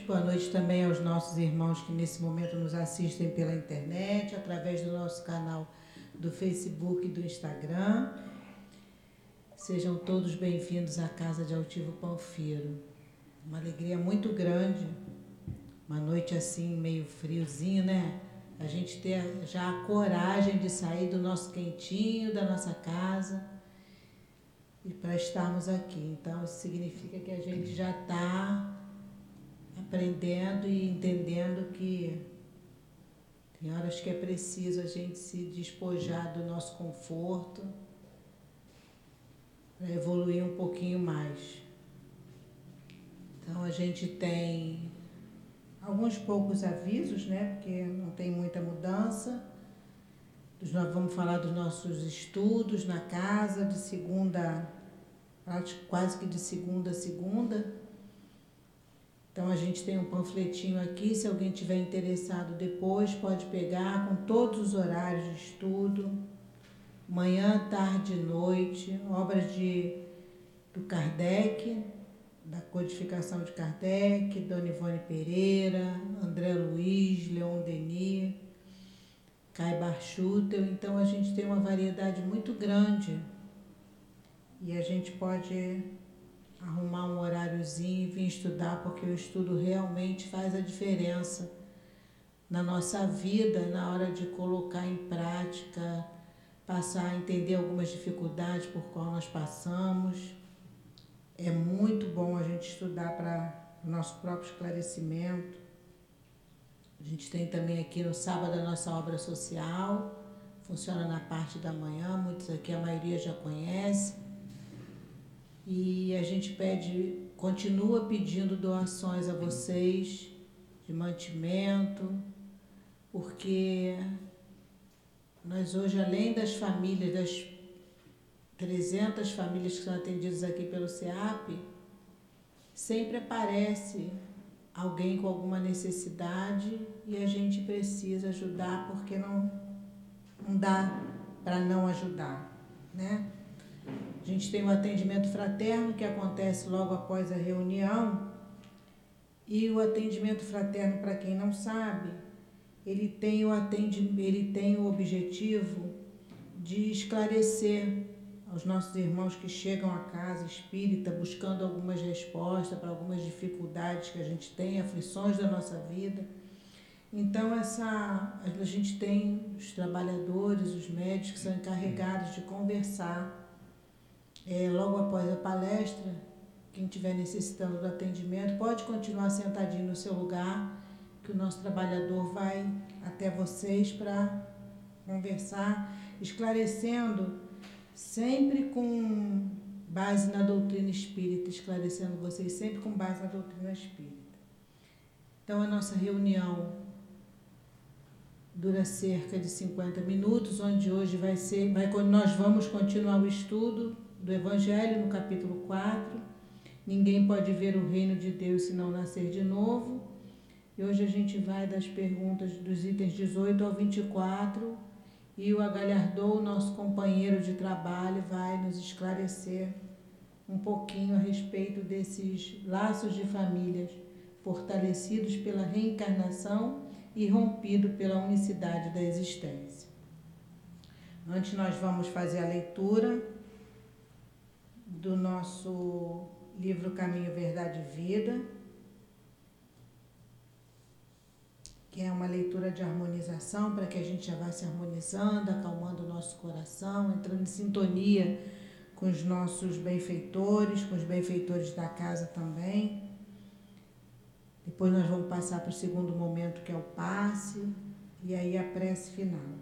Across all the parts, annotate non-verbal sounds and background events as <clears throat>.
boa noite também aos nossos irmãos que nesse momento nos assistem pela internet, através do nosso canal do Facebook e do Instagram. Sejam todos bem-vindos à Casa de Altivo Panfiro. Uma alegria muito grande, uma noite assim, meio friozinho, né? A gente ter já a coragem de sair do nosso quentinho, da nossa casa e para estarmos aqui. Então, isso significa que a gente já está aprendendo e entendendo que tem horas que é preciso a gente se despojar do nosso conforto para evoluir um pouquinho mais. Então a gente tem alguns poucos avisos, né? Porque não tem muita mudança. Nós vamos falar dos nossos estudos na casa, de segunda, quase que de segunda a segunda. Então a gente tem um panfletinho aqui, se alguém tiver interessado depois, pode pegar com todos os horários de estudo, manhã, tarde e noite, obras de, do Kardec, da codificação de Kardec, Dona Ivone Pereira, André Luiz, Leon Denis, Kai Barchutel, então a gente tem uma variedade muito grande e a gente pode arrumar um horáriozinho e vir estudar, porque o estudo realmente faz a diferença na nossa vida, na hora de colocar em prática, passar a entender algumas dificuldades por qual nós passamos. É muito bom a gente estudar para o nosso próprio esclarecimento. A gente tem também aqui no sábado a nossa obra social, funciona na parte da manhã, muitos aqui, a maioria já conhece. E a gente pede, continua pedindo doações a vocês de mantimento, porque nós hoje, além das famílias, das 300 famílias que são atendidas aqui pelo SEAP, sempre aparece alguém com alguma necessidade e a gente precisa ajudar porque não, não dá para não ajudar, né? A gente tem o um atendimento fraterno que acontece logo após a reunião e o atendimento fraterno, para quem não sabe, ele tem o ele tem o objetivo de esclarecer aos nossos irmãos que chegam à casa espírita buscando algumas respostas para algumas dificuldades que a gente tem, aflições da nossa vida. Então essa a gente tem os trabalhadores, os médicos que são encarregados de conversar é, logo após a palestra, quem estiver necessitando do atendimento pode continuar sentadinho no seu lugar, que o nosso trabalhador vai até vocês para conversar, esclarecendo sempre com base na doutrina espírita, esclarecendo vocês sempre com base na doutrina espírita. Então, a nossa reunião dura cerca de 50 minutos, onde hoje vai ser, vai, nós vamos continuar o estudo do Evangelho, no capítulo 4. Ninguém pode ver o reino de Deus se não nascer de novo. E hoje a gente vai das perguntas dos itens 18 ao 24 e o Agalhardou, nosso companheiro de trabalho, vai nos esclarecer um pouquinho a respeito desses laços de famílias fortalecidos pela reencarnação e rompido pela unicidade da existência. Antes nós vamos fazer a leitura do nosso livro Caminho, Verdade e Vida, que é uma leitura de harmonização para que a gente já vá se harmonizando, acalmando o nosso coração, entrando em sintonia com os nossos benfeitores, com os benfeitores da casa também. Depois nós vamos passar para o segundo momento, que é o passe, e aí a prece final.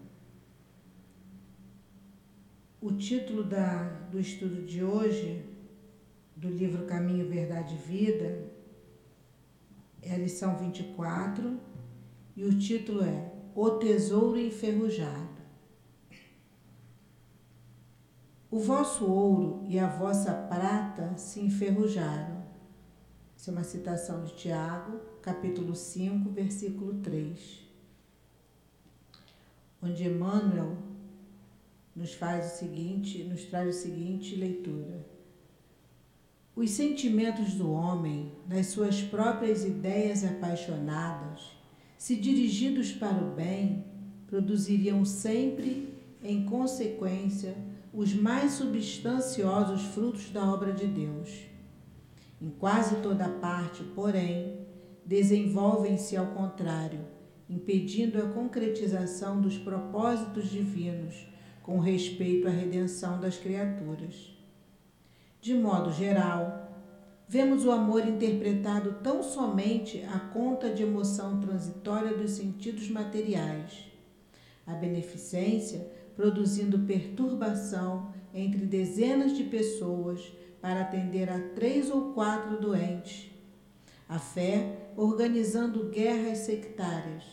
O título da, do estudo de hoje, do livro Caminho, Verdade e Vida, é a lição 24 e o título é O Tesouro Enferrujado. O vosso ouro e a vossa prata se enferrujaram. Isso é uma citação de Tiago, capítulo 5, versículo 3. Onde Emmanuel nos faz o seguinte, nos traz o seguinte leitura. Os sentimentos do homem, nas suas próprias ideias apaixonadas, se dirigidos para o bem, produziriam sempre, em consequência, os mais substanciosos frutos da obra de Deus. Em quase toda parte, porém, desenvolvem-se ao contrário, impedindo a concretização dos propósitos divinos com respeito à redenção das criaturas. De modo geral, vemos o amor interpretado tão somente à conta de emoção transitória dos sentidos materiais. A beneficência produzindo perturbação entre dezenas de pessoas para atender a três ou quatro doentes. A fé organizando guerras sectárias.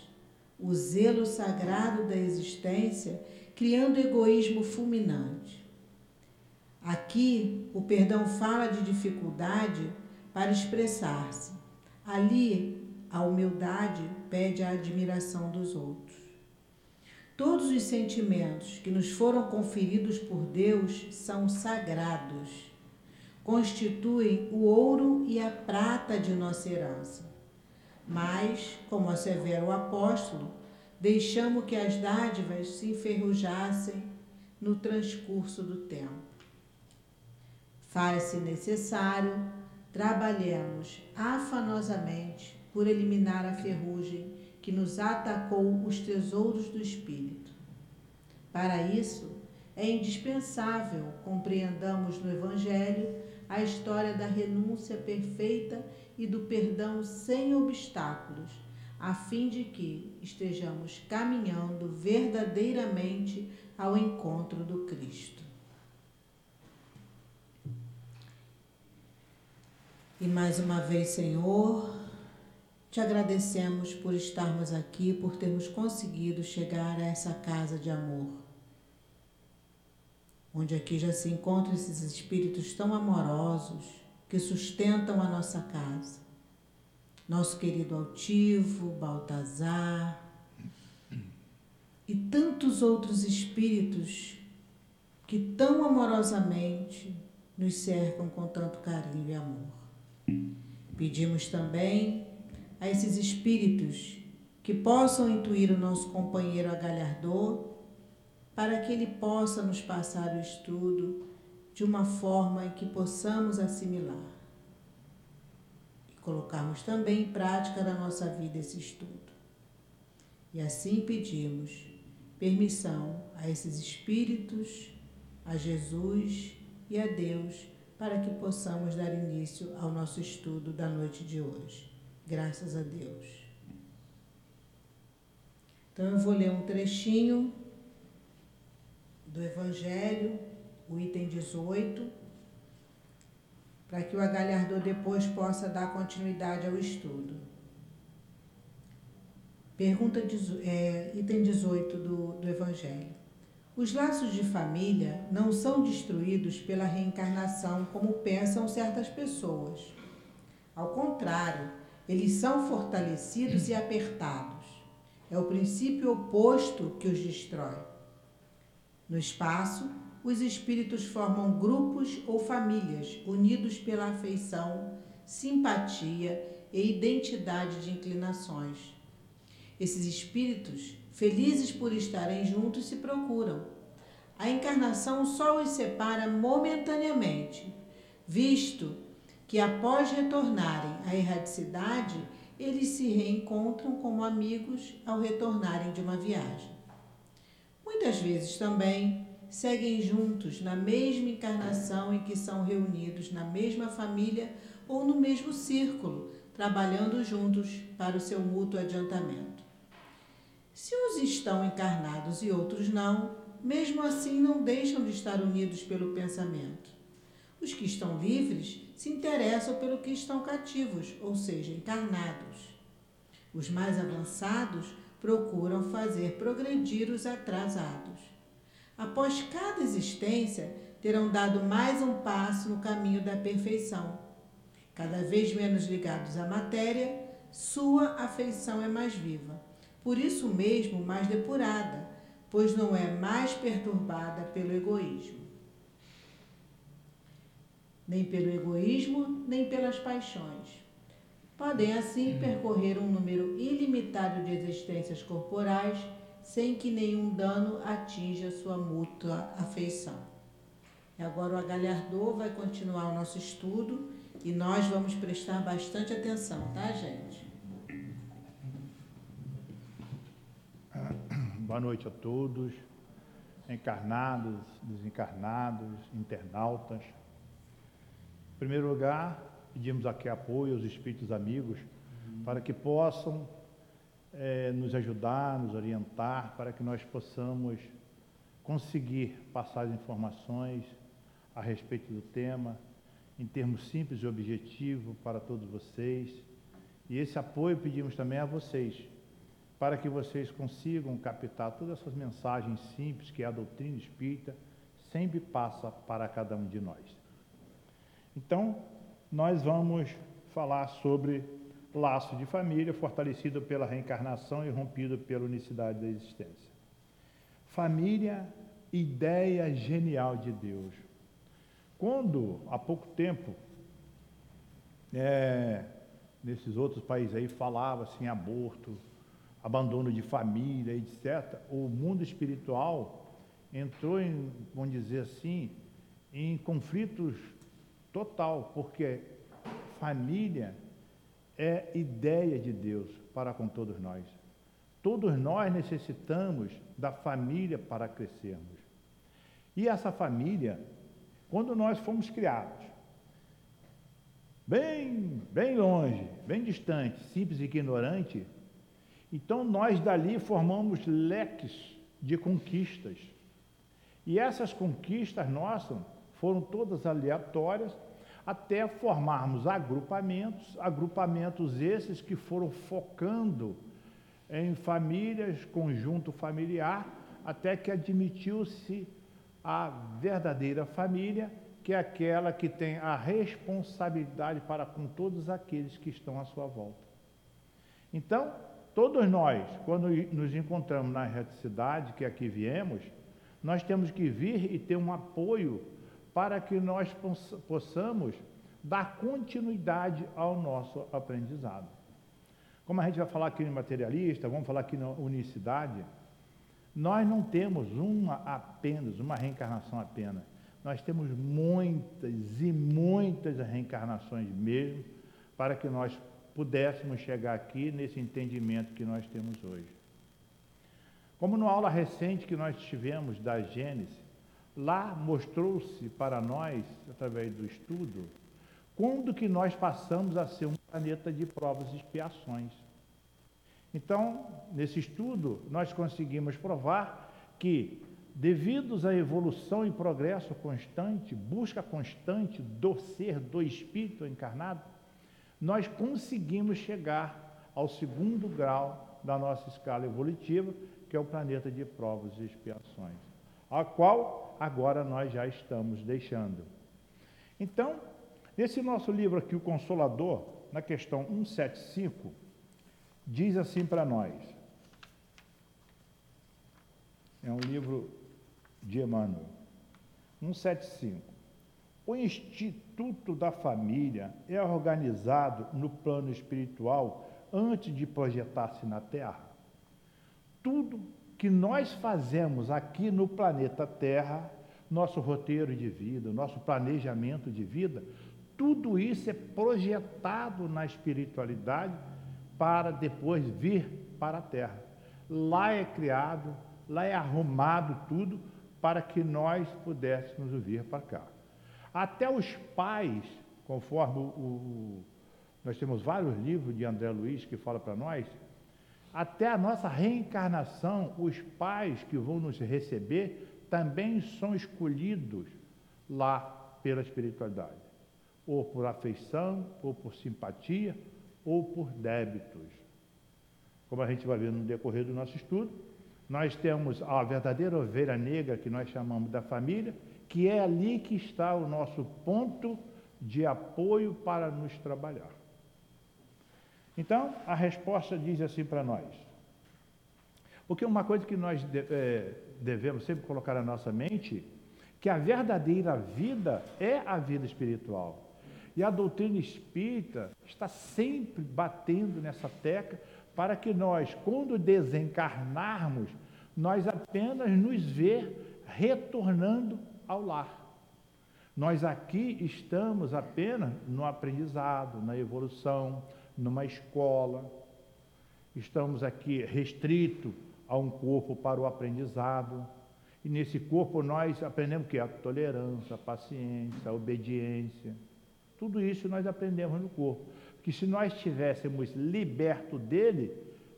O zelo sagrado da existência criando egoísmo fulminante. Aqui, o perdão fala de dificuldade para expressar-se. Ali, a humildade pede a admiração dos outros. Todos os sentimentos que nos foram conferidos por Deus são sagrados. Constituem o ouro e a prata de nossa herança. Mas, como assevera o apóstolo, deixamos que as dádivas se enferrujassem no transcurso do tempo. Faz-se necessário trabalhemos afanosamente por eliminar a ferrugem que nos atacou os tesouros do espírito. Para isso, é indispensável compreendamos no Evangelho a história da renúncia perfeita e do perdão sem obstáculos, a fim de que estejamos caminhando verdadeiramente ao encontro do Cristo. E mais uma vez, Senhor, te agradecemos por estarmos aqui, por termos conseguido chegar a essa casa de amor, onde aqui já se encontram esses espíritos tão amorosos que sustentam a nossa casa. Nosso querido Altivo, Baltazar e tantos outros espíritos que tão amorosamente nos cercam com tanto carinho e amor. Pedimos também a esses espíritos que possam intuir o nosso companheiro agalhardor para que ele possa nos passar o estudo de uma forma em que possamos assimilar colocarmos também em prática na nossa vida esse estudo. E assim pedimos permissão a esses espíritos, a Jesus e a Deus para que possamos dar início ao nosso estudo da noite de hoje. Graças a Deus. Então eu vou ler um trechinho do Evangelho, o item 18, para que o agalhardor depois possa dar continuidade ao estudo. Pergunta, é, item 18 do, do Evangelho. Os laços de família não são destruídos pela reencarnação como pensam certas pessoas. Ao contrário, eles são fortalecidos e apertados. É o princípio oposto que os destrói. No espaço, os espíritos formam grupos ou famílias unidos pela afeição, simpatia e identidade de inclinações. Esses espíritos felizes por estarem juntos, se procuram. A encarnação só os separa momentaneamente, visto que após retornarem à erradicidade, eles se reencontram como amigos ao retornarem de uma viagem. Muitas vezes também seguem juntos na mesma encarnação em que são reunidos na mesma família ou no mesmo círculo, trabalhando juntos para o seu mútuo adiantamento. Se uns estão encarnados e outros não, mesmo assim não deixam de estar unidos pelo pensamento. Os que estão livres se interessam pelo que estão cativos, ou seja, encarnados. Os mais avançados procuram fazer progredir os atrasados. Após cada existência, terão dado mais um passo no caminho da perfeição. Cada vez menos ligados à matéria, sua afeição é mais viva por isso mesmo mais depurada, pois não é mais perturbada pelo egoísmo. nem pelo egoísmo, nem pelas paixões. Podem assim percorrer um número ilimitado de existências corporais sem que nenhum dano atinja sua mútua afeição. E agora o agalhardor vai continuar o nosso estudo e nós vamos prestar bastante atenção, tá, gente? <clears throat> Boa noite a todos, encarnados, desencarnados, internautas. Em primeiro lugar, pedimos aqui apoio aos espíritos amigos para que possam é, nos ajudar, nos orientar, para que nós possamos conseguir passar as informações a respeito do tema em termos simples e objetivos para todos vocês. E esse apoio pedimos também a vocês, para que vocês consigam captar todas essas mensagens simples que a doutrina espírita sempre passa para cada um de nós. Então, nós vamos falar sobre laço de família fortalecido pela reencarnação e rompido pela unicidade da existência. Família, ideia genial de Deus. Quando, há pouco tempo, é, nesses outros países aí falava-se em aborto, abandono de família, etc., o mundo espiritual entrou em, vamos dizer assim, em conflitos total, porque família é ideia de Deus para com todos nós. Todos nós necessitamos da família para crescermos. E essa família, quando nós fomos criados, bem, bem longe, bem distante, simples e ignorante, então nós dali formamos leques de conquistas. E essas conquistas nossas foram todas aleatórias, até formarmos agrupamentos, agrupamentos esses que foram focando em famílias, conjunto familiar, até que admitiu-se a verdadeira família, que é aquela que tem a responsabilidade para com todos aqueles que estão à sua volta. Então, Todos nós, quando nos encontramos na cidade que aqui viemos, nós temos que vir e ter um apoio para que nós possamos dar continuidade ao nosso aprendizado. Como a gente vai falar aqui no materialista, vamos falar aqui na unicidade, nós não temos uma apenas, uma reencarnação apenas. Nós temos muitas e muitas reencarnações mesmo, para que nós pudéssemos chegar aqui nesse entendimento que nós temos hoje. Como na aula recente que nós tivemos da Gênesis, lá mostrou-se para nós, através do estudo, quando que nós passamos a ser um planeta de provas e expiações. Então, nesse estudo, nós conseguimos provar que, devido à evolução e progresso constante, busca constante do ser, do espírito encarnado, nós conseguimos chegar ao segundo grau da nossa escala evolutiva, que é o planeta de provas e expiações, a qual agora nós já estamos deixando. Então, nesse nosso livro aqui, O Consolador, na questão 175, diz assim para nós. É um livro de Emmanuel. 175. O Instituto da Família é organizado no plano espiritual antes de projetar-se na Terra. Tudo que nós fazemos aqui no planeta Terra, nosso roteiro de vida, nosso planejamento de vida, tudo isso é projetado na espiritualidade para depois vir para a Terra. Lá é criado, lá é arrumado tudo para que nós pudéssemos vir para cá. Até os pais, conforme o, o, nós temos vários livros de André Luiz que fala para nós, até a nossa reencarnação, os pais que vão nos receber também são escolhidos lá pela espiritualidade, ou por afeição, ou por simpatia, ou por débitos. Como a gente vai ver no decorrer do nosso estudo, nós temos a verdadeira ovelha negra que nós chamamos da família, que é ali que está o nosso ponto de apoio para nos trabalhar. Então, a resposta diz assim para nós. Porque uma coisa que nós é, devemos sempre colocar na nossa mente, que a verdadeira vida é a vida espiritual. E a doutrina espírita está sempre batendo nessa tecla para que nós, quando desencarnarmos, nós apenas nos ver retornando ao lar. Nós aqui estamos apenas no aprendizado, na evolução, numa escola. Estamos aqui restrito a um corpo para o aprendizado. E nesse corpo nós aprendemos o que? A tolerância, a paciência, a obediência. Tudo isso nós aprendemos no corpo. Que se nós estivéssemos liberto dele,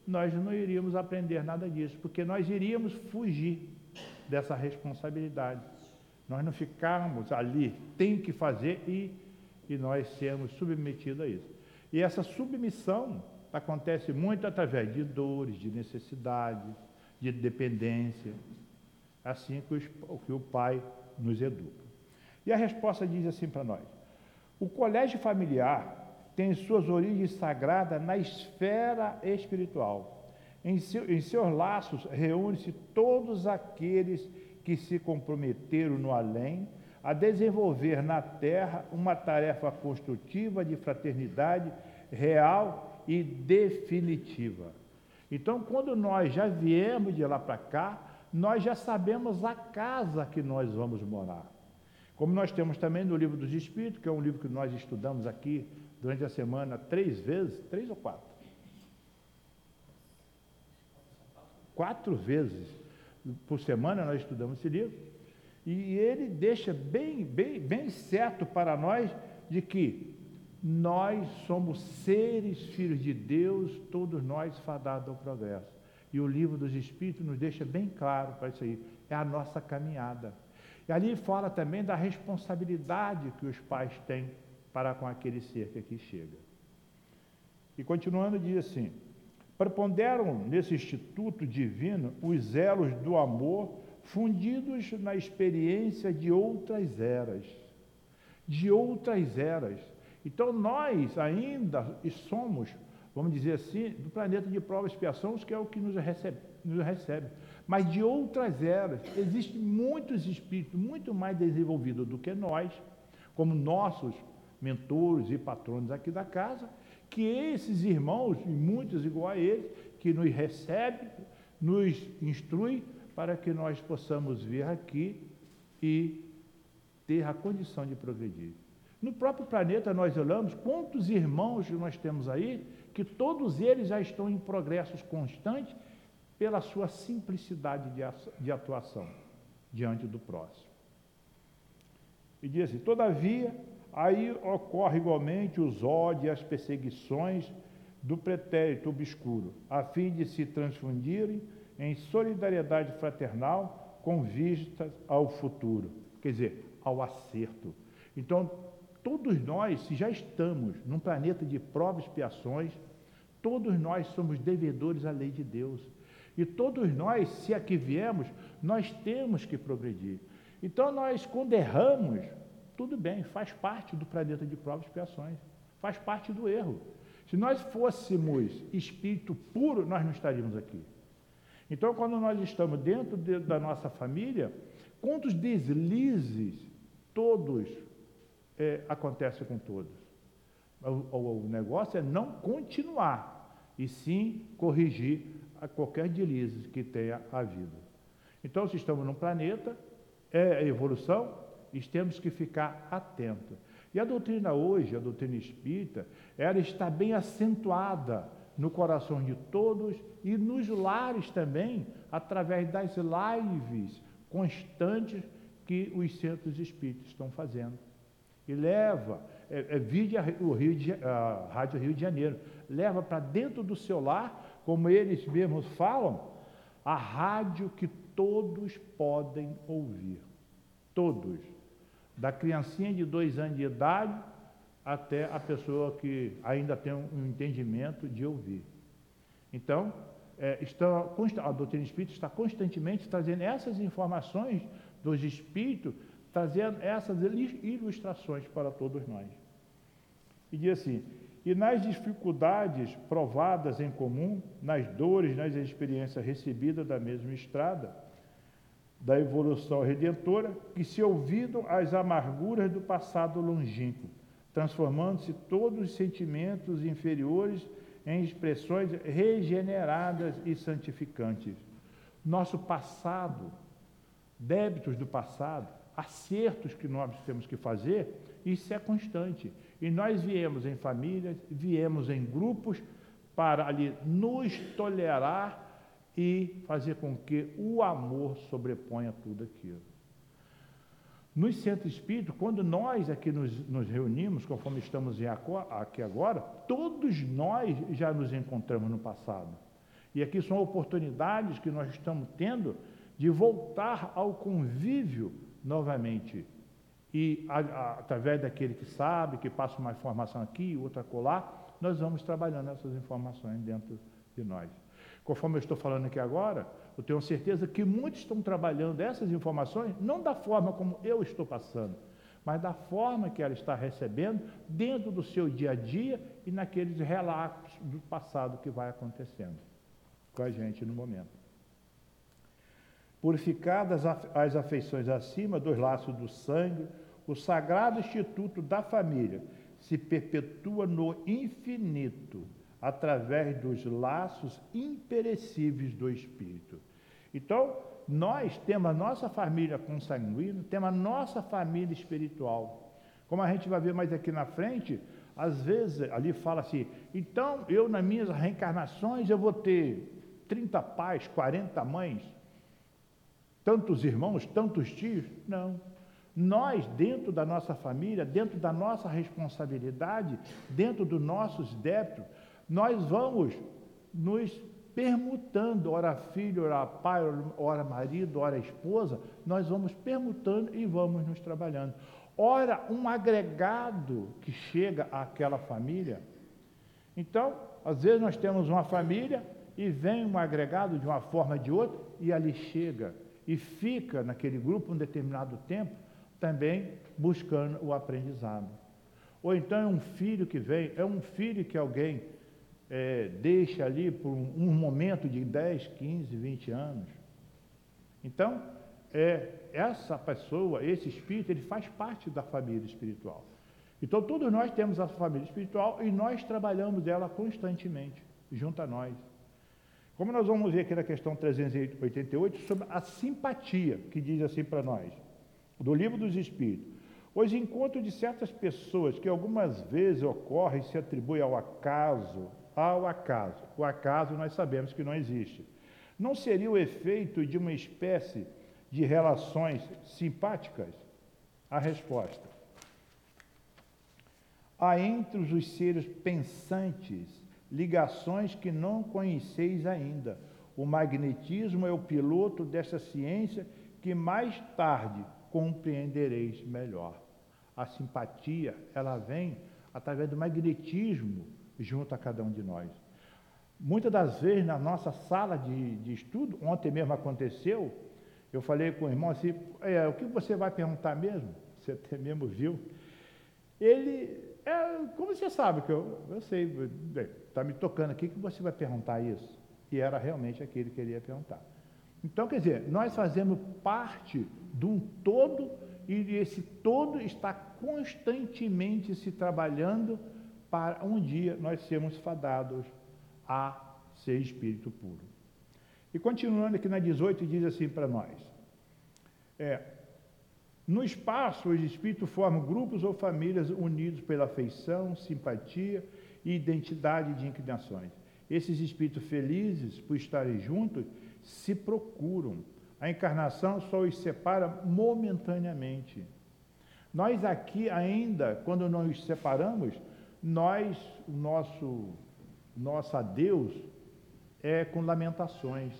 nós não iríamos aprender nada disso, porque nós iríamos fugir dessa responsabilidade. Nós não ficarmos ali, tem que fazer e, e nós sermos submetidos a isso. E essa submissão acontece muito através de dores, de necessidades, de dependência, assim que, os, que o Pai nos educa. E a resposta diz assim para nós: o colégio familiar tem suas origens sagradas na esfera espiritual. Em, seu, em seus laços reúne-se todos aqueles que se comprometeram no além a desenvolver na terra uma tarefa construtiva de fraternidade real e definitiva. Então, quando nós já viemos de lá para cá, nós já sabemos a casa que nós vamos morar. Como nós temos também no livro dos Espíritos, que é um livro que nós estudamos aqui durante a semana três vezes, três ou quatro? Quatro vezes por semana nós estudamos esse livro, e ele deixa bem, bem, bem certo para nós de que nós somos seres filhos de Deus, todos nós fadados ao progresso. E o livro dos Espíritos nos deixa bem claro para isso aí. É a nossa caminhada. E ali fala também da responsabilidade que os pais têm para com aquele ser que aqui chega. E continuando, diz assim: Preponderam nesse instituto divino os elos do amor fundidos na experiência de outras eras. De outras eras. Então nós ainda somos, vamos dizer assim, do planeta de prova e expiação, que é o que nos recebe, nos recebe. Mas de outras eras, existem muitos espíritos muito mais desenvolvidos do que nós, como nossos mentores e patronos aqui da casa, que esses irmãos, e muitos igual a eles, que nos recebem, nos instrui para que nós possamos vir aqui e ter a condição de progredir. No próprio planeta nós olhamos quantos irmãos nós temos aí, que todos eles já estão em progressos constantes pela sua simplicidade de atuação diante do próximo. E diz assim, todavia, Aí ocorre igualmente os ódios e as perseguições do pretérito obscuro, a fim de se transfundirem em solidariedade fraternal com vistas ao futuro, quer dizer, ao acerto. Então, todos nós, se já estamos num planeta de provas e expiações, todos nós somos devedores à lei de Deus. E todos nós, se aqui viemos, nós temos que progredir. Então, nós, quando erramos, tudo bem, faz parte do planeta de provas e expiações, faz parte do erro. Se nós fôssemos espírito puro, nós não estaríamos aqui. Então, quando nós estamos dentro de, da nossa família, quantos deslizes todos é, acontecem com todos? O, o, o, negócio é não continuar, e sim corrigir a qualquer deslize que tenha havido. Então, se estamos num planeta, é evolução, e temos que ficar atentos. E a doutrina hoje, a doutrina espírita, ela está bem acentuada no coração de todos e nos lares também, através das lives constantes que os centros espíritas estão fazendo. E leva, é, é vídeo o Rio de, a Rádio Rio de Janeiro, leva para dentro do seu lar, como eles mesmos falam, a rádio que todos podem ouvir. Todos da criancinha de dois anos de idade até a pessoa que ainda tem um entendimento de ouvir. Então, é, está, a doutrina espírita está constantemente trazendo essas informações dos espíritos, trazendo essas ilustrações para todos nós. E diz assim: e nas dificuldades provadas em comum, nas dores, nas experiências recebidas da mesma estrada, da evolução redentora que se ouvidam às amarguras do passado longínquo, transformando-se todos os sentimentos inferiores em expressões regeneradas e santificantes. Nosso passado, débitos do passado, acertos que nós temos que fazer, isso é constante. E nós viemos em famílias, viemos em grupos para ali nos tolerar e fazer com que o amor sobreponha tudo aquilo. Nos centros espíritos, quando nós aqui nos, nos reunimos, conforme estamos aqui agora, todos nós já nos encontramos no passado. E aqui são oportunidades que nós estamos tendo de voltar ao convívio novamente. E a, a, através daquele que sabe, que passa uma informação aqui, outra colar, nós vamos trabalhando essas informações dentro de nós. Conforme eu estou falando aqui agora, eu tenho certeza que muitos estão trabalhando essas informações não da forma como eu estou passando, mas da forma que ela está recebendo dentro do seu dia a dia e naqueles relatos do passado que vai acontecendo com a gente no momento. Purificadas as afeições acima dos laços do sangue, o sagrado instituto da família se perpetua no infinito através dos laços imperecíveis do Espírito. Então, nós temos a nossa família consanguínea, temos a nossa família espiritual. Como a gente vai ver mais aqui na frente, às vezes ali fala assim, então eu nas minhas reencarnações eu vou ter 30 pais, 40 mães, tantos irmãos, tantos tios. Não. Nós, dentro da nossa família, dentro da nossa responsabilidade, dentro dos nossos débitos, nós vamos nos permutando, ora filho, ora pai, ora marido, ora esposa, nós vamos permutando e vamos nos trabalhando. Ora, um agregado que chega àquela família. Então, às vezes nós temos uma família e vem um agregado de uma forma ou de outra e ali chega e fica naquele grupo um determinado tempo também buscando o aprendizado. Ou então é um filho que vem, é um filho que alguém é, deixa ali por um, momento de 10, 15, 20 anos. Então, é, essa pessoa, esse espírito, ele faz parte da família espiritual. Então, todos nós temos a família espiritual e nós trabalhamos ela constantemente, junto a nós. Como nós vamos ver aqui na questão 388, sobre a simpatia, que diz assim para nós, do livro dos Espíritos. Os encontros de certas pessoas que algumas vezes ocorrem se atribui ao acaso, ao acaso. O acaso nós sabemos que não existe. Não seria o efeito de uma espécie de relações simpáticas? A resposta. Há entre os seres pensantes ligações que não conheceis ainda. O magnetismo é o piloto dessa ciência que mais tarde compreendereis melhor. A simpatia, ela vem através do magnetismo junto a cada um de nós. Muitas das vezes na nossa sala de, de estudo, ontem mesmo aconteceu, eu falei com o irmão assim, é, o que você vai perguntar mesmo? <laughs> Você até mesmo viu. Ele, é, como você sabe que eu, eu sei, está me tocando aqui que você vai perguntar isso. E era realmente aquele que ele ia perguntar. Então, quer dizer, nós fazemos parte de um todo e esse todo está constantemente se trabalhando para um dia nós sermos fadados a ser espírito puro. E continuando aqui na 18, diz assim para nós: é, no espaço, os espíritos formam grupos ou famílias unidos pela afeição, simpatia e identidade de inclinações. Esses espíritos felizes, por estarem juntos, se procuram. A encarnação só os separa momentaneamente. Nós aqui ainda, quando nos separamos, nós, o nosso, nosso adeus é com lamentações.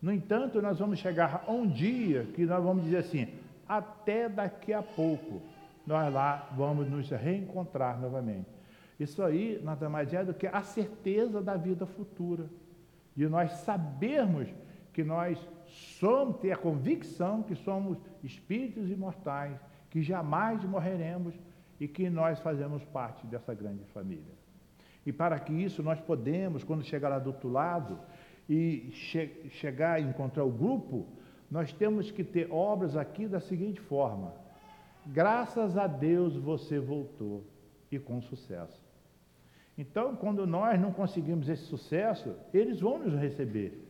No entanto, nós vamos chegar a um dia que nós vamos dizer assim, até daqui a pouco, nós lá vamos nos reencontrar novamente. Isso aí nada mais é do que a certeza da vida futura. De nós sabermos que nós somos, ter a convicção que somos espíritos imortais, que jamais morreremos e que nós fazemos parte dessa grande família. E para que isso nós podemos, quando chegar lá do outro lado e che chegar e encontrar o grupo, nós temos que ter obras aqui da seguinte forma: graças a Deus você voltou e com sucesso. Então, quando nós não conseguimos esse sucesso, eles vão nos receber.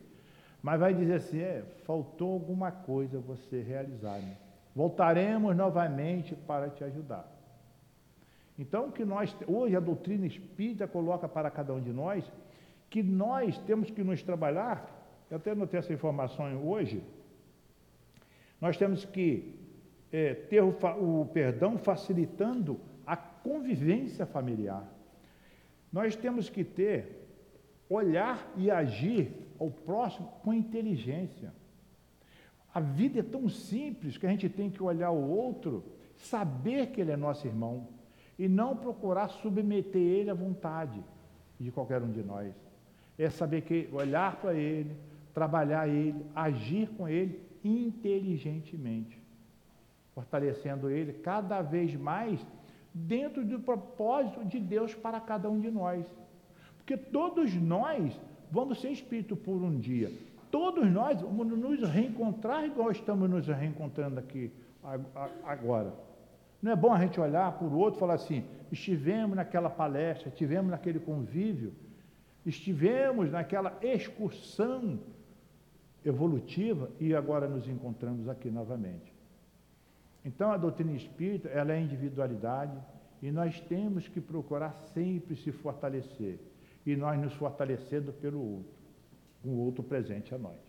Mas vai dizer assim: é, faltou alguma coisa você realizar. Né? Voltaremos novamente para te ajudar. Então, que nós, hoje a doutrina espírita coloca para cada um de nós que nós temos que nos trabalhar, eu até notei essa informação hoje, nós temos que é, ter o, o perdão facilitando a convivência familiar. Nós temos que ter, olhar e agir ao próximo com inteligência. A vida é tão simples que a gente tem que olhar o outro, saber que ele é nosso irmão e não procurar submeter ele à vontade de qualquer um de nós. É saber que olhar para ele, trabalhar ele, agir com ele inteligentemente, fortalecendo ele cada vez mais dentro do propósito de Deus para cada um de nós. Porque todos nós vamos ser espírito por um dia. Todos nós vamos nos reencontrar igual estamos nos reencontrando aqui agora. Não é bom a gente olhar para o outro e falar assim: estivemos naquela palestra, estivemos naquele convívio, estivemos naquela excursão evolutiva e agora nos encontramos aqui novamente. Então a doutrina espírita, ela é individualidade e nós temos que procurar sempre se fortalecer e nós nos fortalecendo pelo outro, um outro presente a nós.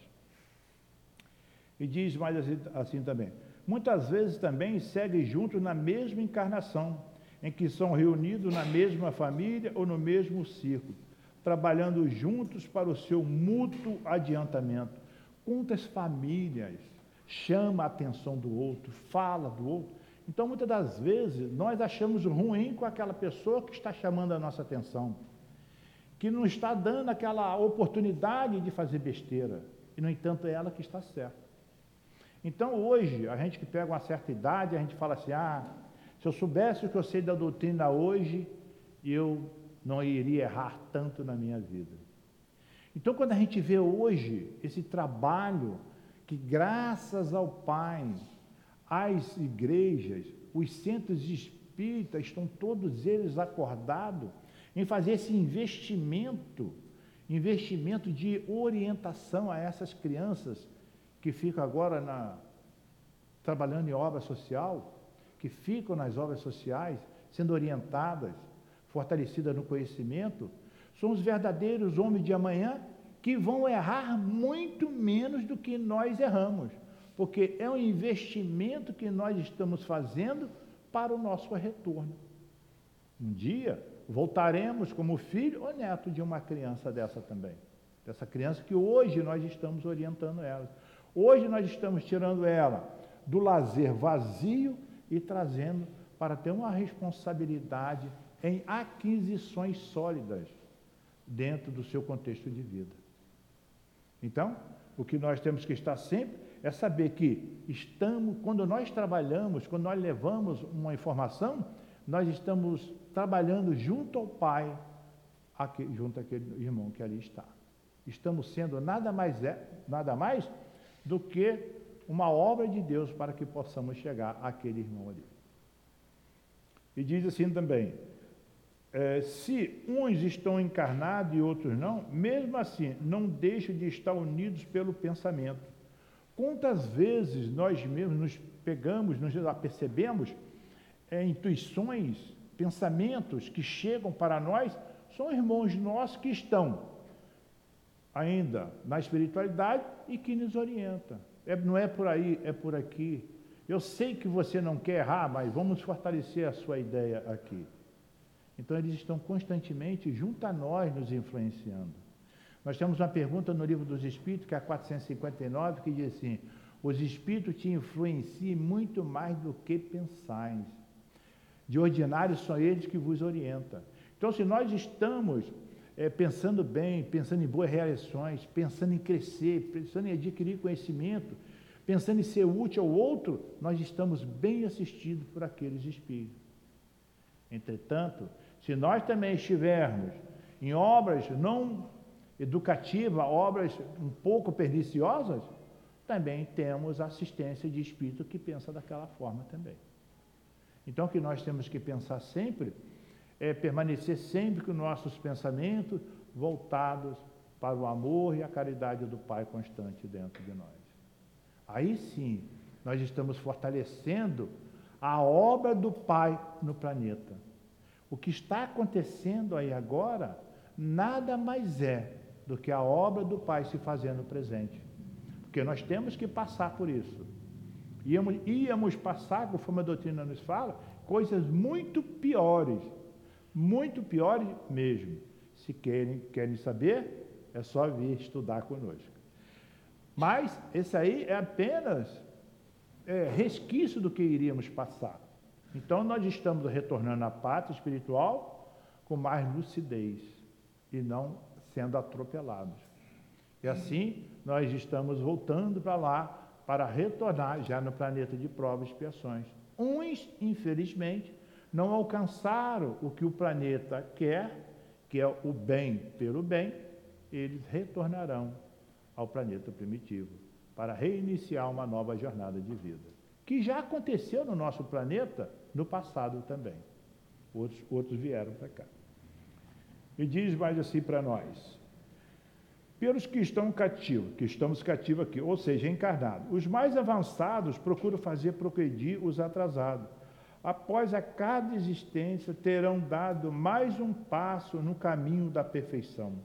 E diz mais assim, assim também, muitas vezes também seguem juntos na mesma encarnação, em que são reunidos na mesma família ou no mesmo círculo, trabalhando juntos para o seu mútuo adiantamento. Quantas famílias chama a atenção do outro, fala do outro. Então, muitas das vezes, nós achamos ruim com aquela pessoa que está chamando a nossa atenção, que não está dando aquela oportunidade de fazer besteira. E, no entanto, é ela que está certa. Então, hoje, a gente que pega uma certa idade, a gente fala assim: ah, se eu soubesse o que eu sei da doutrina hoje, eu não iria errar tanto na minha vida. Então, quando a gente vê hoje esse trabalho, que graças ao Pai, as igrejas, os centros espíritas, estão todos eles acordados em fazer esse investimento, investimento de orientação a essas crianças que ficam agora na, trabalhando em obra social, que ficam nas obras sociais, sendo orientadas, fortalecidas no conhecimento, são os verdadeiros homens de amanhã que vão errar muito menos do que nós erramos, porque é um investimento que nós estamos fazendo para o nosso retorno. Um dia voltaremos como filho ou neto de uma criança dessa também. Dessa criança que hoje nós estamos orientando ela. Hoje nós estamos tirando ela do lazer vazio e trazendo para ter uma responsabilidade em aquisições sólidas dentro do seu contexto de vida. Então, o que nós temos que estar sempre é saber que estamos, quando nós trabalhamos, quando nós levamos uma informação, nós estamos trabalhando junto ao Pai, aqui, junto àquele irmão que ali está. Estamos sendo nada mais, é, nada mais do que uma obra de Deus para que possamos chegar àquele irmão ali. E diz assim também: é, se uns estão encarnados e outros não, mesmo assim, não deixam de estar unidos pelo pensamento. Quantas vezes nós mesmos nos pegamos, nos apercebemos é, intuições, pensamentos que chegam para nós, são irmãos nossos que estão ainda na espiritualidade e que nos orientam. É, não é por aí, é por aqui. Eu sei que você não quer errar, mas vamos fortalecer a sua ideia aqui. Então, eles estão constantemente junto a nós, nos influenciando. Nós temos uma pergunta no livro dos Espíritos, que é a 459, que diz assim: Os Espíritos te influenciam muito mais do que pensais. De ordinário são eles que vos orientam. Então, se nós estamos é, pensando bem, pensando em boas realizações, pensando em crescer, pensando em adquirir conhecimento, pensando em ser útil ao outro, nós estamos bem assistidos por aqueles espíritos. Entretanto, se nós também estivermos em obras não educativas, obras um pouco perniciosas, também temos assistência de espírito que pensa daquela forma também. Então, o que nós temos que pensar sempre é permanecer sempre com nossos pensamentos voltados para o amor e a caridade do Pai constante dentro de nós. Aí sim, nós estamos fortalecendo a obra do Pai no planeta. O que está acontecendo aí agora nada mais é do que a obra do Pai se fazendo presente. Porque nós temos que passar por isso. Íamos, íamos passar, conforme a doutrina nos fala, coisas muito piores. Muito piores mesmo. Se querem, querem saber, é só vir estudar conosco. Mas esse aí é apenas é, resquício do que iríamos passar. Então nós estamos retornando à pátria espiritual com mais lucidez e não sendo atropelados. E assim nós estamos voltando para lá para retornar já no planeta de provas e expiações. Uns, infelizmente, não alcançaram o que o planeta quer, que é o bem pelo bem, eles retornarão ao planeta primitivo para reiniciar uma nova jornada de vida, que já aconteceu no nosso planeta no passado também. Outros, outros vieram para cá. E diz mais assim para nós: pelos que estão cativos, que estamos cativos aqui, ou seja, encarnados. Os mais avançados procuram fazer progredir os atrasados. Após a cada existência, terão dado mais um passo no caminho da perfeição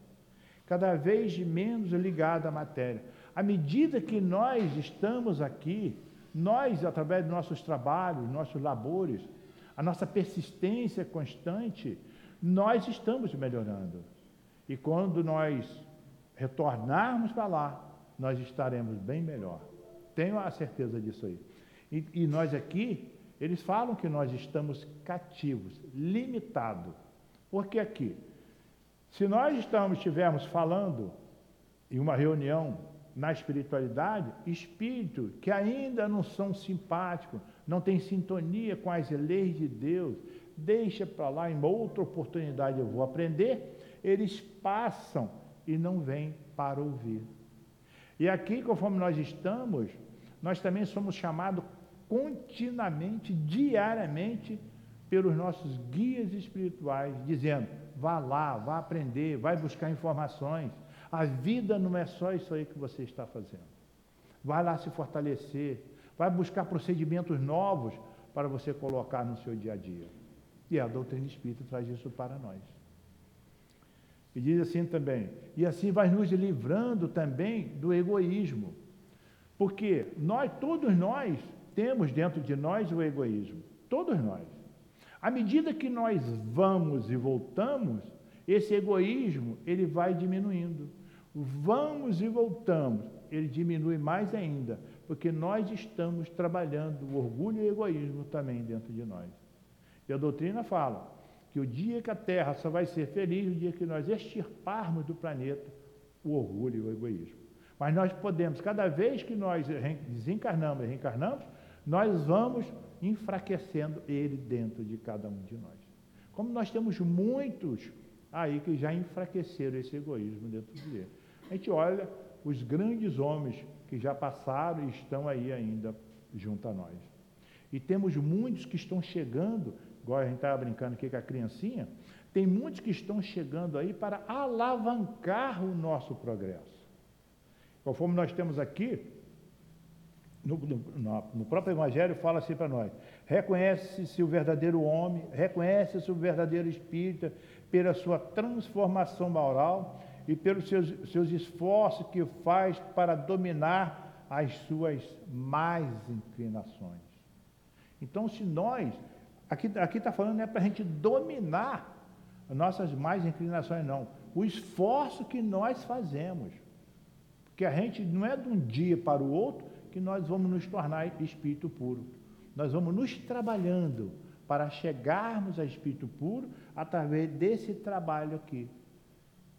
cada vez menos ligada à matéria. À medida que nós estamos aqui, nós, através dos nossos trabalhos, nossos labores, a nossa persistência constante, nós estamos melhorando. E quando nós retornarmos para lá, nós estaremos bem melhor. Tenho a certeza disso aí. E, e nós aqui, eles falam que nós estamos cativos, limitados. Porque aqui, se nós estamos, estivermos falando em uma reunião na espiritualidade, espíritos que ainda não são simpáticos, não têm sintonia com as leis de Deus, deixa para lá, em outra oportunidade eu vou aprender, eles passam e não vêm para ouvir. E aqui, conforme nós estamos, nós também somos chamados continuamente, diariamente, pelos nossos guias espirituais, dizendo: vá lá, vá aprender, vai buscar informações. A vida não é só isso aí que você está fazendo. Vai lá se fortalecer, vai buscar procedimentos novos para você colocar no seu dia a dia. E a doutrina espírita traz isso para nós. E diz assim também, e assim vai nos livrando também do egoísmo. Porque nós, todos nós, temos dentro de nós o egoísmo. Todos nós. À medida que nós vamos e voltamos, esse egoísmo ele vai diminuindo. Vamos e voltamos, ele diminui mais ainda, porque nós estamos trabalhando o orgulho e o egoísmo também dentro de nós. E a doutrina fala que o dia que a Terra só vai ser feliz, o dia que nós extirparmos do planeta o orgulho e o egoísmo. Mas nós podemos, cada vez que nós desencarnamos e reencarnamos, nós vamos enfraquecendo ele dentro de cada um de nós. Como nós temos muitos aí que já enfraqueceram esse egoísmo dentro de ele. A gente olha os grandes homens que já passaram e estão aí ainda junto a nós. E temos muitos que estão chegando, igual a gente estava brincando aqui com a criancinha, tem muitos que estão chegando aí para alavancar o nosso progresso. Conforme nós temos aqui, no, no, no, próprio Evangelho fala assim para nós: reconhece-se o verdadeiro homem, reconhece-se o verdadeiro espírita pela sua transformação moral e pelos seus, seus esforços que faz para dominar as suas mais inclinações. Então, se nós, aqui está falando não é para a gente dominar as nossas mais inclinações, não. O esforço que nós fazemos. Porque a gente não é de um dia para o outro que nós vamos nos tornar espírito puro. Nós vamos nos trabalhando para chegarmos a espírito puro através desse trabalho aqui,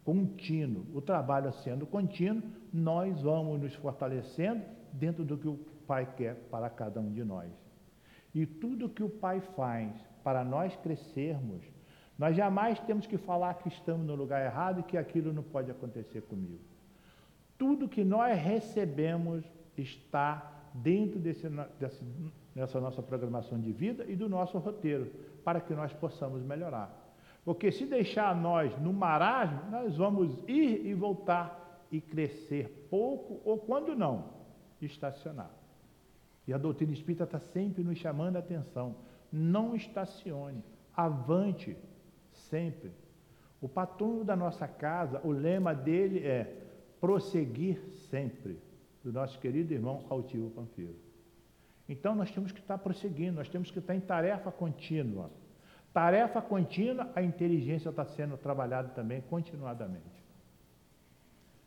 contínuo. O trabalho sendo contínuo, nós vamos nos fortalecendo dentro do que o Pai quer para cada um de nós. E tudo que o Pai faz para nós crescermos, nós jamais temos que falar que estamos no lugar errado e que aquilo não pode acontecer comigo. Tudo que nós recebemos está dentro desse, desse, dessa nossa programação de vida e do nosso roteiro, para que nós possamos melhorar. Porque se deixar nós no marasmo, nós vamos ir e voltar e crescer pouco ou, quando não, estacionar. E a doutrina espírita está sempre nos chamando a atenção. Não estacione, avante sempre. O patrono da nossa casa, o lema dele é prosseguir sempre, do nosso querido irmão Altivo Panfiro. Então nós temos que estar prosseguindo, nós temos que estar em tarefa contínua. Tarefa contínua, a inteligência está sendo trabalhada também continuadamente.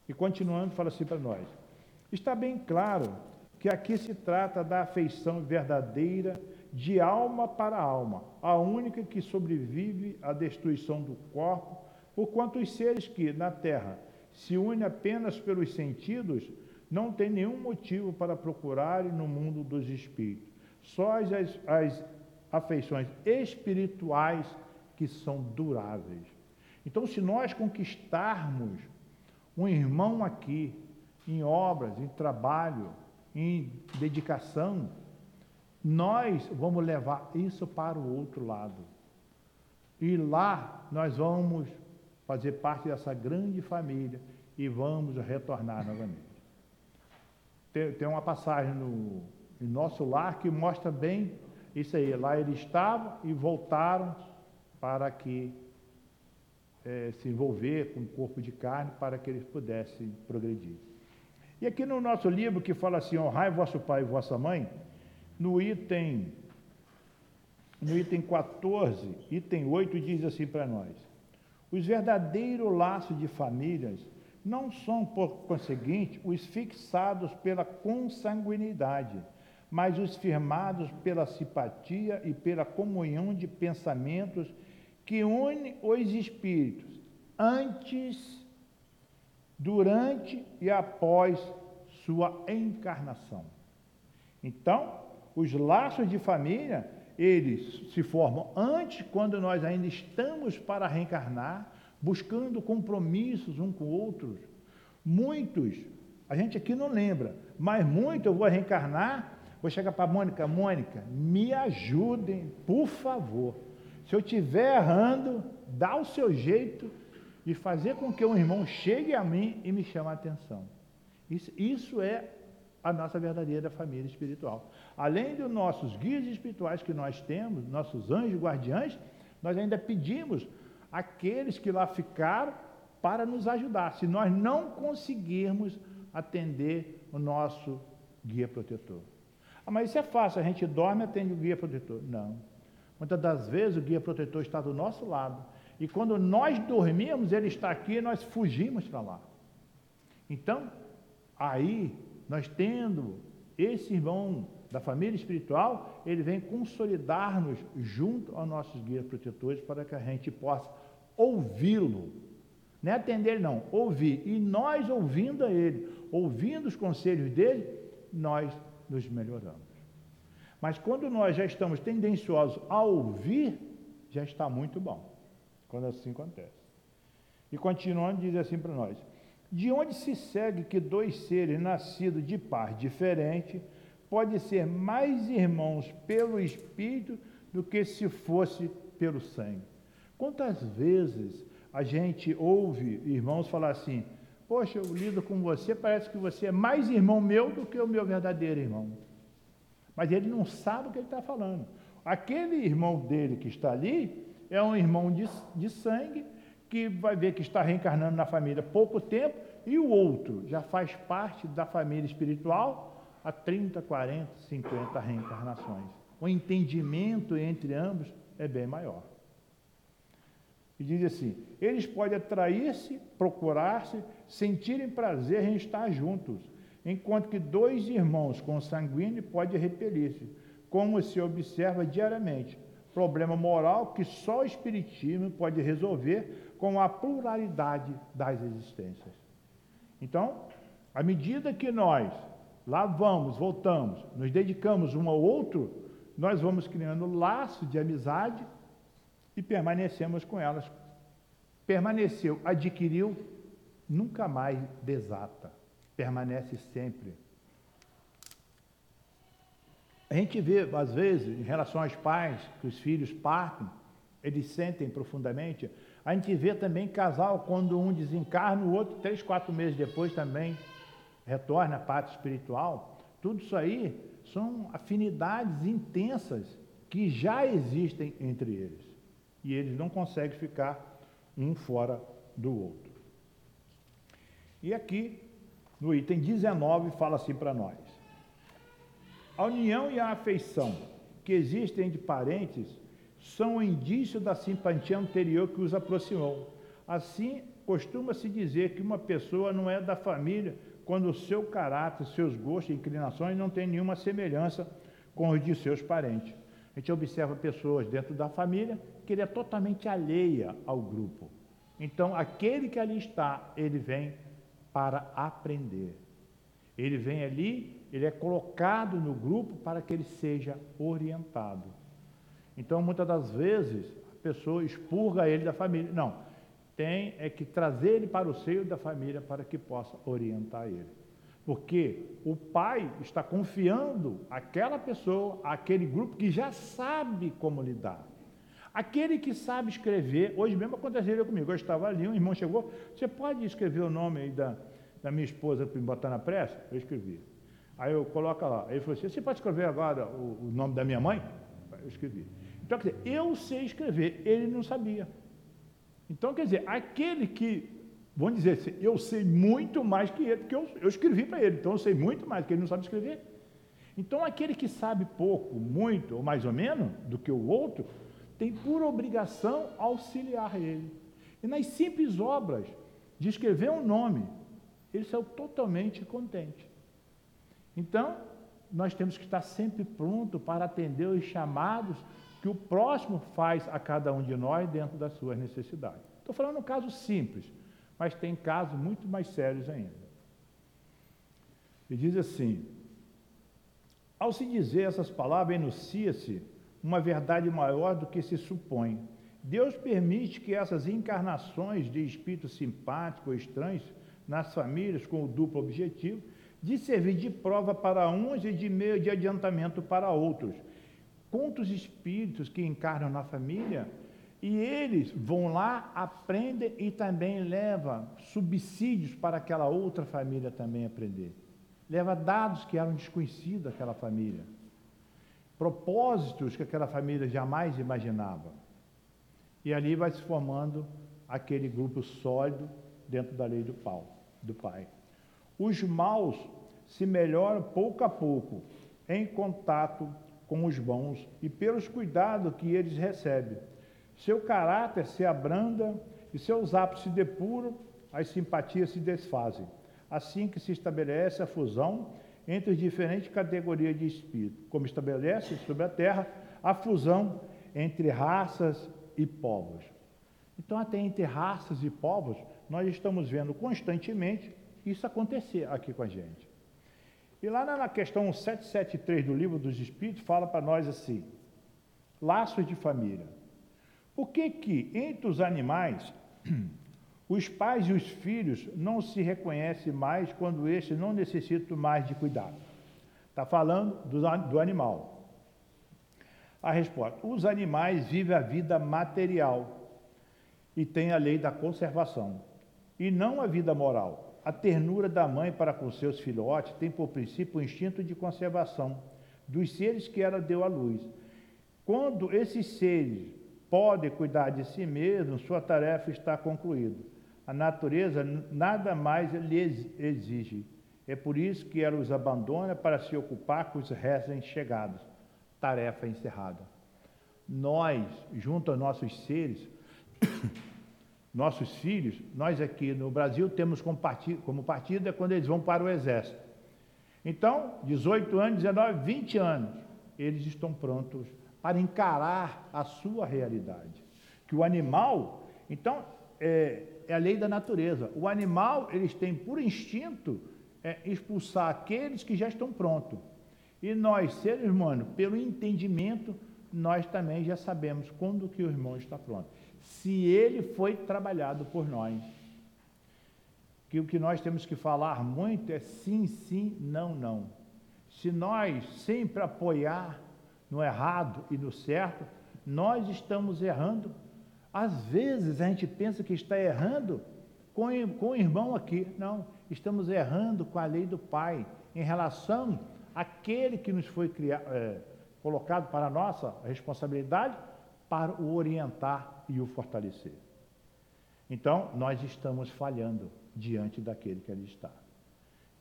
E continuando, fala assim para nós: está bem claro que aqui se trata da afeição verdadeira de alma para alma, a única que sobrevive à destruição do corpo, porquanto os seres que, na terra, se unem apenas pelos sentidos, não têm nenhum motivo para procurarem no mundo dos espíritos. Só as, as afeições espirituais que são duráveis. Então, se nós conquistarmos um irmão aqui, em obras, em trabalho, em dedicação, nós vamos levar isso para o outro lado. E lá nós vamos fazer parte dessa grande família e vamos retornar novamente. Tem, tem uma passagem no, no nosso lar que mostra bem isso aí, lá eles estavam e voltaram para que é, se envolver com o corpo de carne para que eles pudessem progredir. E aqui no nosso livro que fala assim, honrai vosso pai e vossa mãe, no item, no item 14, item 8, diz assim para nós, os verdadeiros laços de famílias não são, por conseguinte, os fixados pela consanguinidade, mas os firmados pela simpatia e pela comunhão de pensamentos que une os espíritos antes, durante e após sua encarnação. Então, os laços de família, eles se formam antes, quando nós ainda estamos para reencarnar, buscando compromissos um com outros. Muitos, a gente aqui não lembra, mas muito eu vou reencarnar Vou chegar para a Mônica, Mônica, me ajudem, por favor. Se eu estiver errando, dá o seu jeito de fazer com que um irmão chegue a mim e me chame a atenção. Isso, isso é a nossa verdadeira família espiritual. Além dos nossos guias espirituais que nós temos, nossos anjos guardiães, nós ainda pedimos aqueles que lá ficaram para nos ajudar, se nós não conseguirmos atender o nosso guia protetor. Ah, mas isso é fácil, a gente dorme e atende o guia protetor. Não. Muitas das vezes o guia protetor está do nosso lado. E quando nós dormimos, ele está aqui e nós fugimos para lá. Então, aí, nós tendo esse irmão da família espiritual, ele vem consolidar-nos junto aos nossos guias protetores para que a gente possa ouvi-lo. Não é atender não, ouvir. E nós ouvindo a ele, ouvindo os conselhos dele, nós nos melhoramos. Mas quando nós já estamos tendenciosos a ouvir, já está muito bom. Quando assim acontece. E continuando, diz assim para nós: De onde se segue que dois seres nascidos de par diferente podem ser mais irmãos pelo espírito do que se fosse pelo sangue? Quantas vezes a gente ouve irmãos falar assim: Poxa, eu lido com você, parece que você é mais irmão meu do que o meu verdadeiro irmão. Mas ele não sabe o que ele está falando. Aquele irmão dele que está ali é um irmão de, de sangue que vai ver que está reencarnando na família há pouco tempo e o outro já faz parte da família espiritual há 30, 40, 50 reencarnações. O entendimento entre ambos é bem maior. E diz assim: eles podem atrair-se, procurar-se, sentirem prazer em estar juntos, enquanto que dois irmãos consanguíneos podem repelir-se, como se observa diariamente. Problema moral que só o Espiritismo pode resolver com a pluralidade das existências. Então, à medida que nós lá vamos, voltamos, nos dedicamos um ao outro, nós vamos criando laços de amizade e permanecemos com elas. Permaneceu, adquiriu, nunca mais desata, permanece sempre. A gente vê, às vezes, em relação aos pais, que os filhos partem, eles sentem profundamente. A gente vê também casal, quando um desencarna, o outro, três, quatro meses depois, também retorna à parte espiritual. Tudo isso aí são afinidades intensas que já existem entre eles. E eles não conseguem ficar um fora do outro. E aqui, no item 19, fala assim para nós. A união e a afeição que existem entre parentes são um indício da simpatia anterior que os aproximou. Assim, costuma-se dizer que uma pessoa não é da família quando o seu caráter, seus gostos e inclinações não têm nenhuma semelhança com os de seus parentes. A gente observa pessoas dentro da família que ele é totalmente alheia ao grupo. Então, aquele que ali está, ele vem para aprender. Ele vem ali, ele é colocado no grupo para que ele seja orientado. Então, muitas das vezes, a pessoa expurga ele da família. Não, tem é que trazer ele para o seio da família para que possa orientar ele. Porque o pai está confiando aquela pessoa, aquele grupo que já sabe como lidar. Aquele que sabe escrever, hoje mesmo aconteceu comigo, eu estava ali, um irmão chegou, você pode escrever o nome aí da, da minha esposa para me botar na pressa? Eu escrevi. Aí eu coloco lá, aí ele falou assim, você pode escrever agora o, o nome da minha mãe? Eu escrevi. Então, quer dizer, eu sei escrever, ele não sabia. Então, quer dizer, aquele que, vamos dizer assim, eu sei muito mais que ele, porque eu, eu escrevi para ele, então eu sei muito mais, porque ele não sabe escrever. Então, aquele que sabe pouco, muito, ou mais ou menos, do que o outro, tem por obrigação auxiliar ele. E nas simples obras de escrever um nome, ele saiu totalmente contente. Então, nós temos que estar sempre pronto para atender os chamados que o próximo faz a cada um de nós dentro das suas necessidades. Estou falando um caso simples, mas tem casos muito mais sérios ainda. E diz assim: ao se dizer essas palavras, enuncia-se uma verdade maior do que se supõe. Deus permite que essas encarnações de espíritos simpáticos ou estranhos nas famílias com o duplo objetivo de servir de prova para uns e de meio de adiantamento para outros. Quantos espíritos que encarnam na família e eles vão lá, aprendem e também levam subsídios para aquela outra família também aprender. Leva dados que eram desconhecidos daquela família propósitos que aquela família jamais imaginava. E ali vai se formando aquele grupo sólido dentro da lei do, pau, do Pai. Os maus se melhoram pouco a pouco em contato com os bons e pelos cuidados que eles recebem. Seu caráter se abranda e seus hábitos se depuram, as simpatias se desfazem. Assim que se estabelece a fusão entre as diferentes categorias de espírito, como estabelece sobre a Terra a fusão entre raças e povos. Então, até entre raças e povos, nós estamos vendo constantemente isso acontecer aqui com a gente. E lá na questão 773 do Livro dos Espíritos, fala para nós assim: laços de família. Por que que entre os animais <clears throat> os pais e os filhos não se reconhecem mais quando estes não necessitam mais de cuidado. Está falando do, do animal. A resposta: os animais vivem a vida material e têm a lei da conservação, e não a vida moral. A ternura da mãe para com seus filhotes tem por princípio o instinto de conservação dos seres que ela deu à luz. Quando esses seres podem cuidar de si mesmos, sua tarefa está concluída a natureza nada mais lhes exige. É por isso que ela os abandona para se ocupar com os recém-chegados. Tarefa encerrada. Nós, junto aos nossos seres, <coughs> nossos filhos, nós aqui no Brasil temos como partido, como partido é quando eles vão para o exército. Então, 18 anos, 19, 20 anos, eles estão prontos para encarar a sua realidade. Que o animal, então, é, é a lei da natureza. O animal, eles têm por instinto é, expulsar aqueles que já estão prontos. E nós, seres humanos, pelo entendimento, nós também já sabemos quando que o irmão está pronto. Se ele foi trabalhado por nós. Que o que nós temos que falar muito é sim, sim, não, não. se nós sempre apoiar no errado e no certo, nós estamos errando. Às vezes a gente pensa que está errando com, com o irmão aqui. Não, estamos errando com a lei do Pai em relação àquele que nos foi criado, é, colocado para a nossa responsabilidade para o orientar e o fortalecer. Então, nós estamos falhando diante daquele que ali está.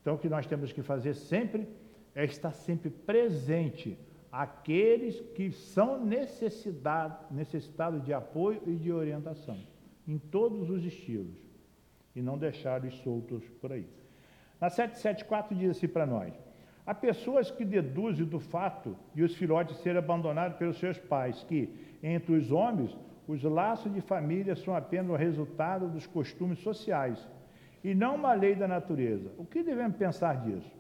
Então, o que nós temos que fazer sempre é estar sempre presente àqueles que são necessitados de apoio e de orientação, em todos os estilos, e não deixá-los soltos por aí. Na 774 diz assim para nós: Há pessoas que deduzem do fato de os filhotes serem abandonados pelos seus pais, que, entre os homens, os laços de família são apenas o resultado dos costumes sociais e não uma lei da natureza. O que devemos pensar disso?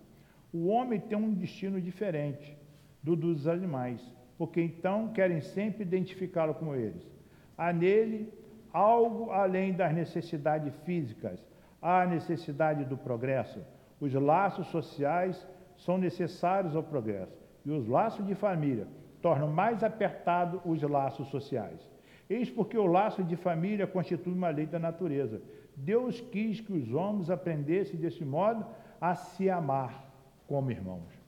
O homem tem um destino diferente do dos animais, porque então querem sempre identificá-lo como eles. Há nele algo além das necessidades físicas, há a necessidade do progresso. Os laços sociais são necessários ao progresso e os laços de família tornam mais apertados os laços sociais. Eis porque o laço de família constitui uma lei da natureza. Deus quis que os homens aprendessem desse modo a se amar como irmãos.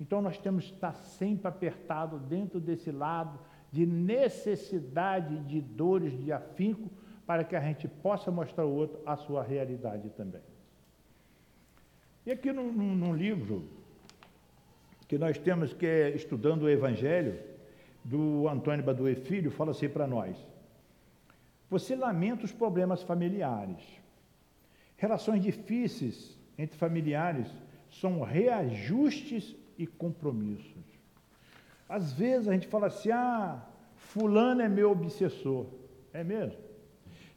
Então nós temos que estar sempre apertado dentro desse lado de necessidade de dores de afinco para que a gente possa mostrar ao outro a sua realidade também. E aqui num, num livro que nós temos que é estudando o Evangelho, do Antônio Baduê Filho, fala assim para nós. Você lamenta os problemas familiares. Relações difíceis entre familiares são reajustes e compromissos. Às vezes a gente fala assim: ah, Fulano é meu obsessor. É mesmo?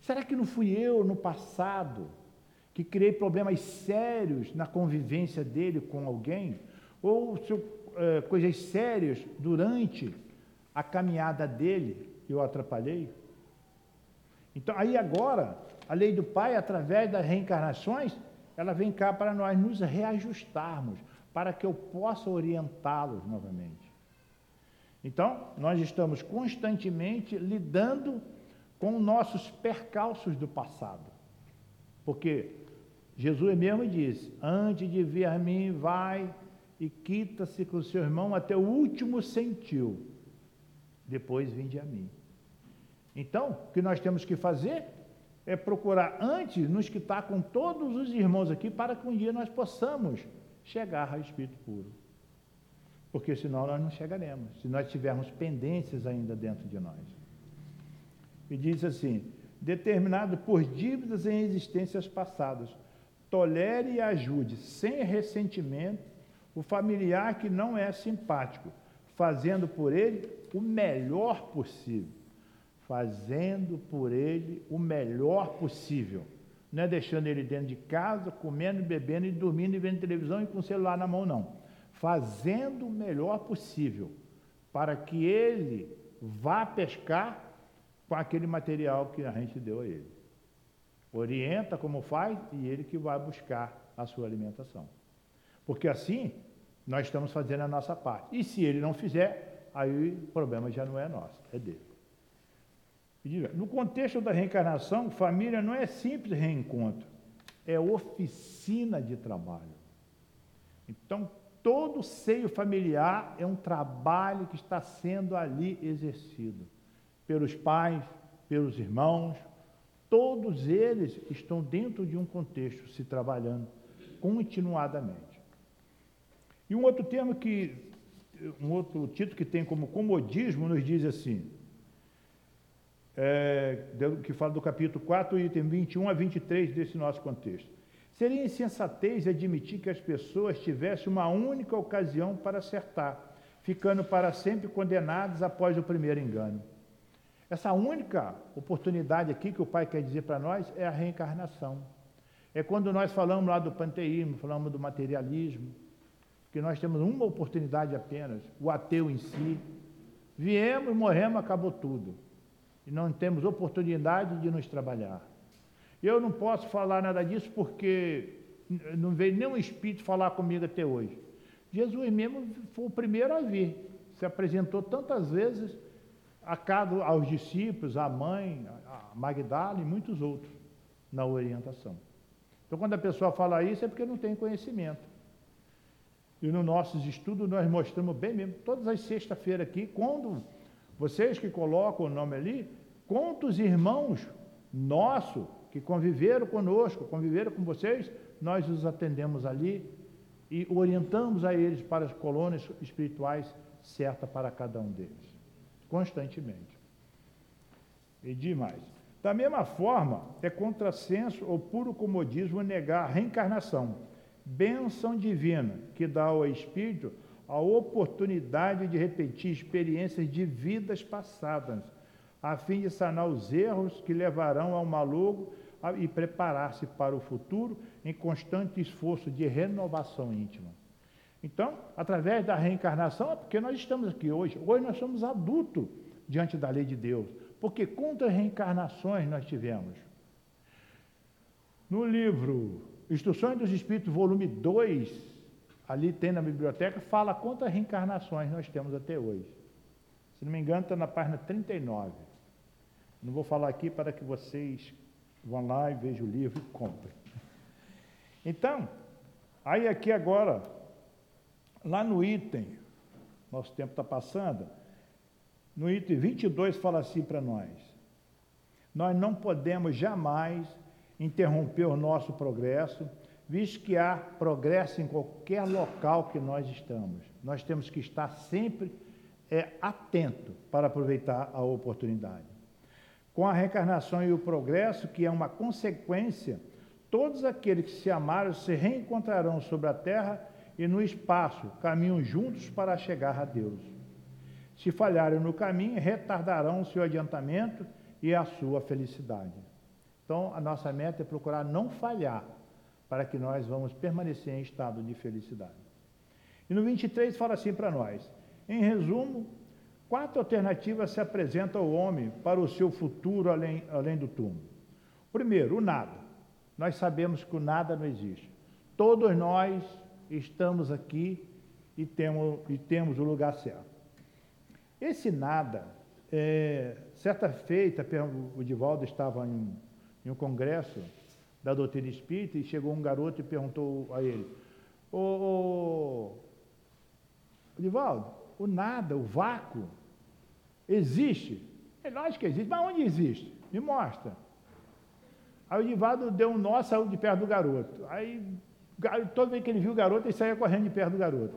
Será que não fui eu no passado que criei problemas sérios na convivência dele com alguém? Ou é, coisas sérias durante a caminhada dele eu atrapalhei? Então, aí agora, a lei do Pai, através das reencarnações, ela vem cá para nós nos reajustarmos, para que eu possa orientá-los novamente. Então, nós estamos constantemente lidando com nossos percalços do passado. Porque Jesus mesmo disse: Antes de vir a mim, vai e quita-se com o seu irmão até o último sentiu. Depois vinde a mim. Então, o que nós temos que fazer é procurar antes nos quitar com todos os irmãos aqui para que um dia nós possamos chegar ao Espírito puro. Porque senão nós não chegaremos, se nós tivermos pendências ainda dentro de nós. E diz assim: determinado por dívidas em existências passadas, tolere e ajude sem ressentimento o familiar que não é simpático, fazendo por ele o melhor possível fazendo por ele o melhor possível. Não é deixando ele dentro de casa, comendo, bebendo e dormindo e vendo televisão e com o celular na mão, não. Fazendo o melhor possível para que ele vá pescar com aquele material que a gente deu a ele. Orienta como faz e ele que vai buscar a sua alimentação. Porque assim nós estamos fazendo a nossa parte. E se ele não fizer, aí o problema já não é nosso, é dele. No contexto da reencarnação, família não é simples reencontro, é oficina de trabalho. Então, todo seio familiar é um trabalho que está sendo ali exercido pelos pais, pelos irmãos, todos eles estão dentro de um contexto se trabalhando continuadamente. E um outro termo que, um outro título que tem como comodismo nos diz assim: é, que fala do capítulo 4, item 21 a 23 desse nosso contexto. Seria insensatez admitir que as pessoas tivessem uma única ocasião para acertar, ficando para sempre condenadas após o primeiro engano. Essa única oportunidade aqui que o Pai quer dizer para nós é a reencarnação. É quando nós falamos lá do panteísmo, falamos do materialismo, que nós temos uma oportunidade apenas, o ateu em si. Viemos, morremos, acabou tudo e não temos oportunidade de nos trabalhar. Eu não posso falar nada disso porque não veio nenhum espírito falar comigo até hoje. Jesus mesmo foi o primeiro a vir, se apresentou tantas vezes a cada, aos discípulos, à mãe, a Magdala e muitos outros na orientação. Então, quando a pessoa fala isso, é porque não tem conhecimento. E nos nossos estudos nós mostramos bem mesmo, todas as sextas-feiras aqui, quando vocês que colocam o nome ali, quantos irmãos nossos que conviveram conosco, conviveram com vocês, nós os atendemos ali e orientamos a eles para as colônias espirituais certas para cada um deles, constantemente. E demais. Da mesma forma, é contrassenso ou puro comodismo negar a reencarnação bênção divina que dá ao espírito a oportunidade de repetir experiências de vidas passadas, a fim de sanar os erros que levarão ao maluco e preparar-se para o futuro em constante esforço de renovação íntima. Então, através da reencarnação, é porque nós estamos aqui hoje. Hoje nós somos adultos diante da lei de Deus. Porque quantas reencarnações nós tivemos? No livro Instruções dos Espíritos, volume 2, ali tem na biblioteca, fala quantas reencarnações nós temos até hoje. Se não me engano, está na página 39. Não vou falar aqui para que vocês vão lá e vejam o livro e comprem. Então, aí aqui agora, lá no item, nosso tempo está passando, no item 22 fala assim para nós: nós não podemos jamais interromper o nosso progresso, visto que há progresso em qualquer local que nós estamos. Nós temos que estar sempre é, atento para aproveitar a oportunidade. Com a reencarnação e o progresso, que é uma consequência, todos aqueles que se amaram se reencontrarão sobre a terra e no espaço, caminham juntos para chegar a Deus. Se falharem no caminho, retardarão o seu adiantamento e a sua felicidade. Então, a nossa meta é procurar não falhar, para que nós vamos permanecer em estado de felicidade. E no 23 fala assim para nós: em resumo, quatro alternativas se apresentam ao homem para o seu futuro além, além do túmulo. Primeiro, o nada. Nós sabemos que o nada não existe. Todos nós estamos aqui e temos, e temos o lugar certo. Esse nada, é, certa feita, o Divaldo estava em em um congresso da doutrina espírita e chegou um garoto e perguntou a ele: Ô, ô Divaldo, o nada, o vácuo, existe? É lógico que existe, mas onde existe? Me mostra. Aí o Divaldo deu um nó, saiu de perto do garoto. Aí, toda vez que ele viu o garoto, ele saía correndo de perto do garoto.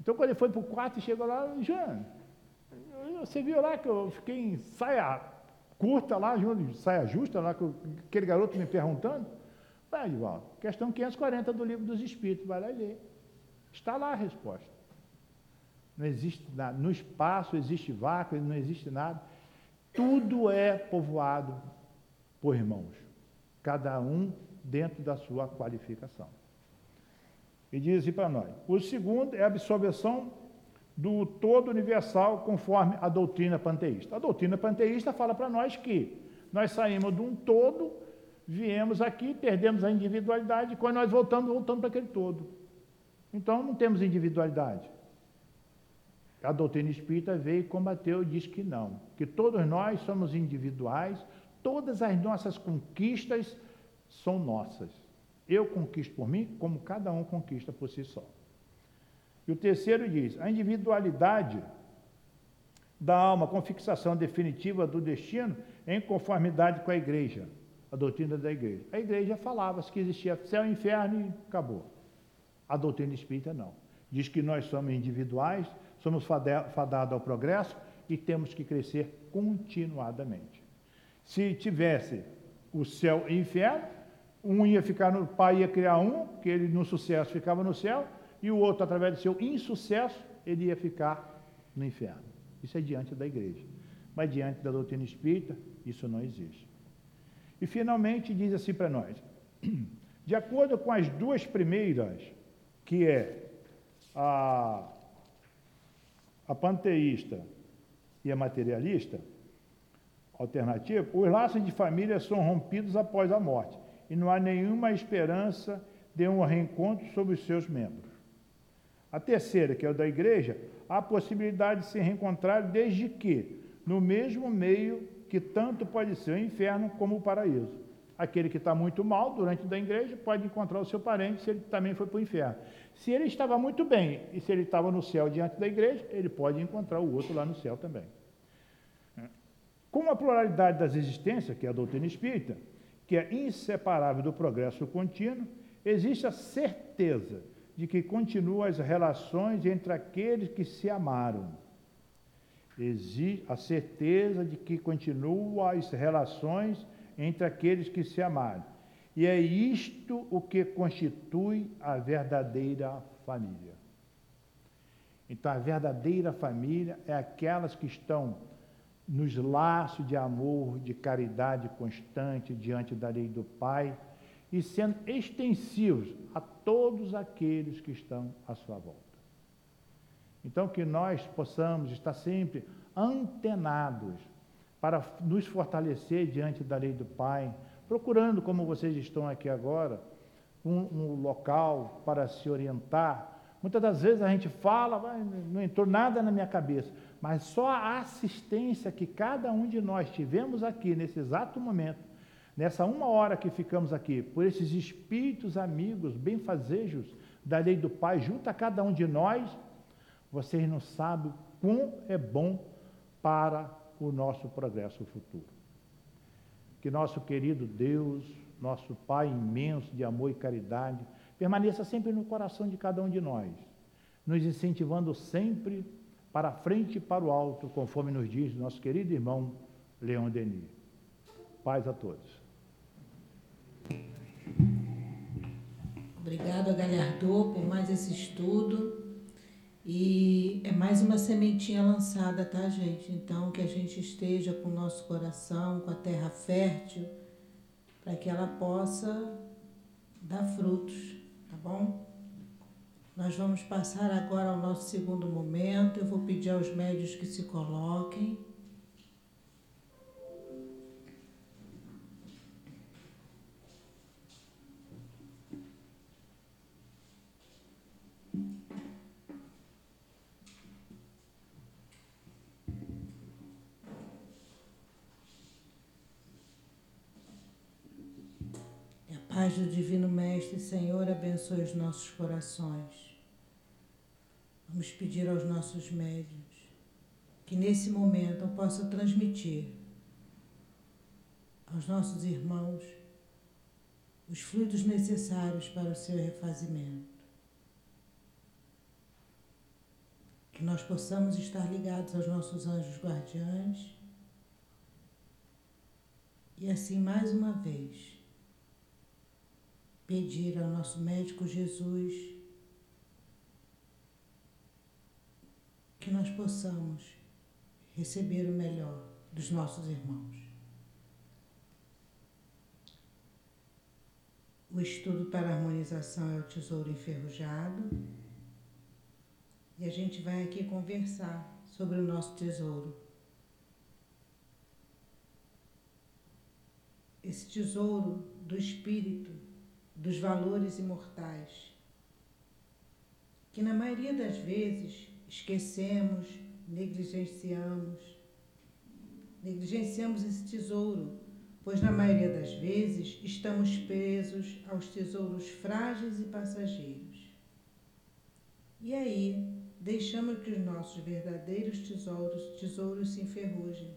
Então, quando ele foi para o quarto e chegou lá, Jean, você viu lá que eu fiquei em saia curta lá, saia justa, lá, aquele garoto me perguntando. Vai, Edivaldo, questão 540 do livro dos Espíritos, vai lá e lê. Está lá a resposta. Não existe nada. No espaço existe vácuo, não existe nada. Tudo é povoado por irmãos, cada um dentro da sua qualificação. E diz assim para nós: o segundo é a absorção do todo universal conforme a doutrina panteísta. A doutrina panteísta fala para nós que nós saímos de um todo, viemos aqui, perdemos a individualidade, e quando nós voltamos, voltamos para aquele todo. Então não temos individualidade. A doutrina espírita veio e combateu e diz que não, que todos nós somos individuais, todas as nossas conquistas são nossas. Eu conquisto por mim, como cada um conquista por si só. E o terceiro diz: a individualidade da alma com fixação definitiva do destino em conformidade com a igreja, a doutrina da igreja. A igreja falava que existia céu e inferno e acabou. A doutrina espírita não. Diz que nós somos individuais, somos fadados ao progresso e temos que crescer continuadamente. Se tivesse o céu e inferno, um ia ficar no pai ia criar um, que ele no sucesso ficava no céu, e o outro, através do seu insucesso, ele ia ficar no inferno. Isso é diante da igreja. Mas diante da doutrina espírita, isso não existe. E finalmente diz assim para nós: <clears throat> de acordo com as duas primeiras, que é a, a panteísta e a materialista, alternativa, os laços de família são rompidos após a morte e não há nenhuma esperança de um reencontro sobre os seus membros. A terceira, que é o da igreja, há possibilidade de se reencontrar desde que, no mesmo meio que tanto pode ser o inferno como o paraíso. Aquele que está muito mal durante da igreja pode encontrar o seu parente se ele também foi para o inferno. Se ele estava muito bem e se ele estava no céu diante da igreja, ele pode encontrar o outro lá no céu também. Com a pluralidade das existências, que é a doutrina espírita, que é inseparável do progresso contínuo, existe a certeza de que continuam as relações entre aqueles que se amaram. Existe a certeza de que continuam as relações entre aqueles que se amaram. E é isto o que constitui a verdadeira família. Então, a verdadeira família é aquelas que estão nos laços de amor, de caridade constante diante da lei do Pai e sendo extensivos a todos aqueles que estão à sua volta. Então, que nós possamos estar sempre antenados para nos fortalecer diante da lei do Pai, procurando, como vocês estão aqui agora, um, um local para se orientar. Muitas das vezes a gente fala, não entrou nada na minha cabeça, mas só a assistência que cada um de nós tivemos aqui nesse exato momento, nessa uma hora que ficamos aqui, por esses espíritos amigos, benfazejos da lei do Pai, junto a cada um de nós, vocês não sabem quão é bom para o nosso progresso futuro. Que nosso querido Deus, nosso Pai imenso de amor e caridade, permaneça sempre no coração de cada um de nós, nos incentivando sempre para frente e para o alto, conforme nos diz nosso querido irmão Leão Denis. Paz a todos. Obrigado a Galhardô por mais esse estudo. E é mais uma sementinha lançada, tá, gente? Então, que a gente esteja com o nosso coração, com a terra fértil, para que ela possa dar frutos, tá bom? Nós vamos passar agora ao nosso segundo momento. Eu vou pedir aos médios que se coloquem. Paz do Divino Mestre, Senhor, abençoe os nossos corações. Vamos pedir aos nossos médios que nesse momento eu possa transmitir aos nossos irmãos os fluidos necessários para o seu refazimento. Que nós possamos estar ligados aos nossos anjos guardiães e assim mais uma vez pedir ao nosso médico Jesus que nós possamos receber o melhor dos nossos irmãos. O estudo para harmonização é o tesouro enferrujado. E a gente vai aqui conversar sobre o nosso tesouro. Esse tesouro do espírito, dos valores imortais, que na maioria das vezes esquecemos, negligenciamos. Negligenciamos esse tesouro, pois na maioria das vezes estamos presos aos tesouros frágeis e passageiros. E aí deixamos que os nossos verdadeiros tesouros, tesouros se enferrujem.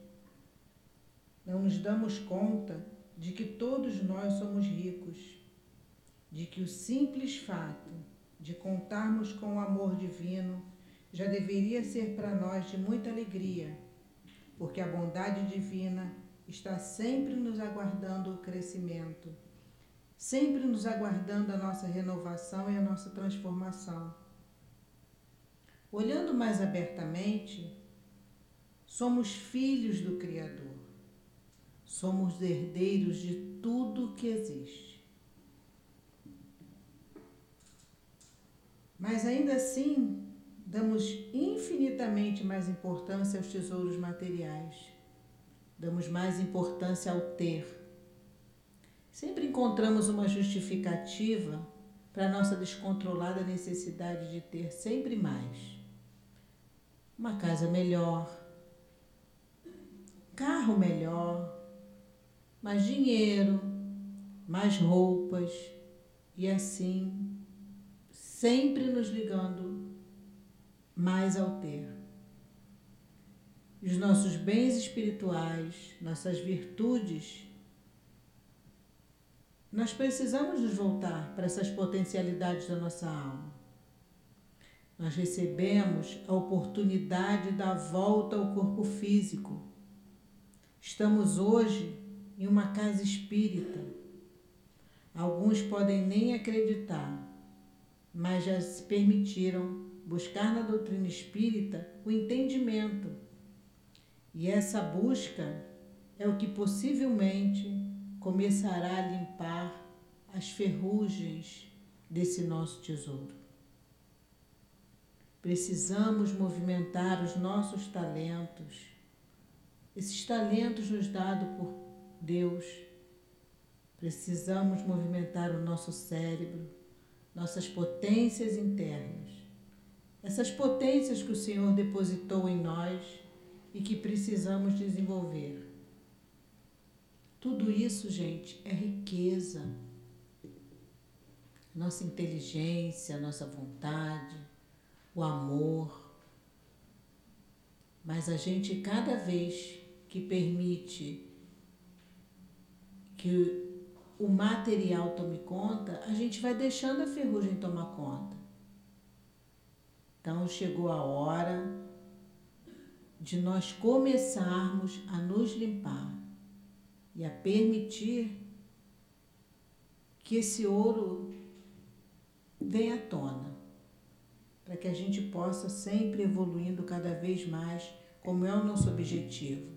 Não nos damos conta de que todos nós somos ricos, de que o simples fato de contarmos com o amor divino já deveria ser para nós de muita alegria, porque a bondade divina está sempre nos aguardando o crescimento, sempre nos aguardando a nossa renovação e a nossa transformação. Olhando mais abertamente, somos filhos do Criador, somos herdeiros de tudo que existe. Mas ainda assim, Damos infinitamente mais importância aos tesouros materiais. Damos mais importância ao ter. Sempre encontramos uma justificativa para nossa descontrolada necessidade de ter sempre mais. Uma casa melhor, carro melhor, mais dinheiro, mais roupas e assim sempre nos ligando mais ao ter. Os nossos bens espirituais, nossas virtudes, nós precisamos nos voltar para essas potencialidades da nossa alma. Nós recebemos a oportunidade da volta ao corpo físico. Estamos hoje em uma casa espírita. Alguns podem nem acreditar, mas já se permitiram buscar na doutrina espírita o entendimento. E essa busca é o que possivelmente começará a limpar as ferrugens desse nosso tesouro. Precisamos movimentar os nossos talentos, esses talentos nos dados por Deus. Precisamos movimentar o nosso cérebro, nossas potências internas, essas potências que o Senhor depositou em nós e que precisamos desenvolver. Tudo isso, gente, é riqueza. Nossa inteligência, nossa vontade, o amor. Mas a gente, cada vez que permite que o material tome conta, a gente vai deixando a ferrugem tomar conta. Então chegou a hora de nós começarmos a nos limpar e a permitir que esse ouro venha à tona, para que a gente possa sempre evoluindo cada vez mais, como é o nosso objetivo,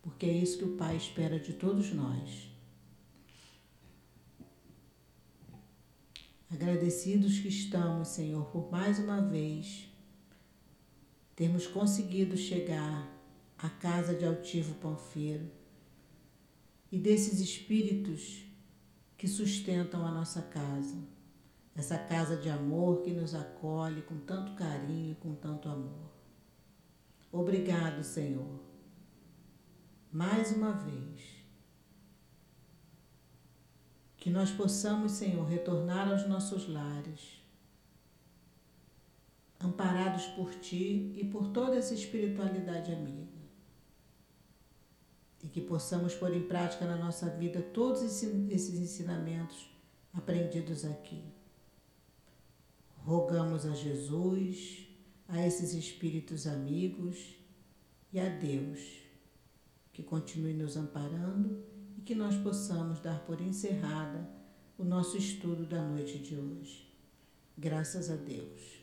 porque é isso que o Pai espera de todos nós. Agradecidos que estamos, Senhor, por mais uma vez termos conseguido chegar à casa de Altivo Panfeiro e desses espíritos que sustentam a nossa casa, essa casa de amor que nos acolhe com tanto carinho e com tanto amor. Obrigado, Senhor, mais uma vez que nós possamos, Senhor, retornar aos nossos lares, amparados por Ti e por toda essa espiritualidade amiga. E que possamos pôr em prática na nossa vida todos esses ensinamentos aprendidos aqui. Rogamos a Jesus, a esses espíritos amigos e a Deus que continue nos amparando e que nós possamos dar por encerrada o nosso estudo da noite de hoje. Graças a Deus.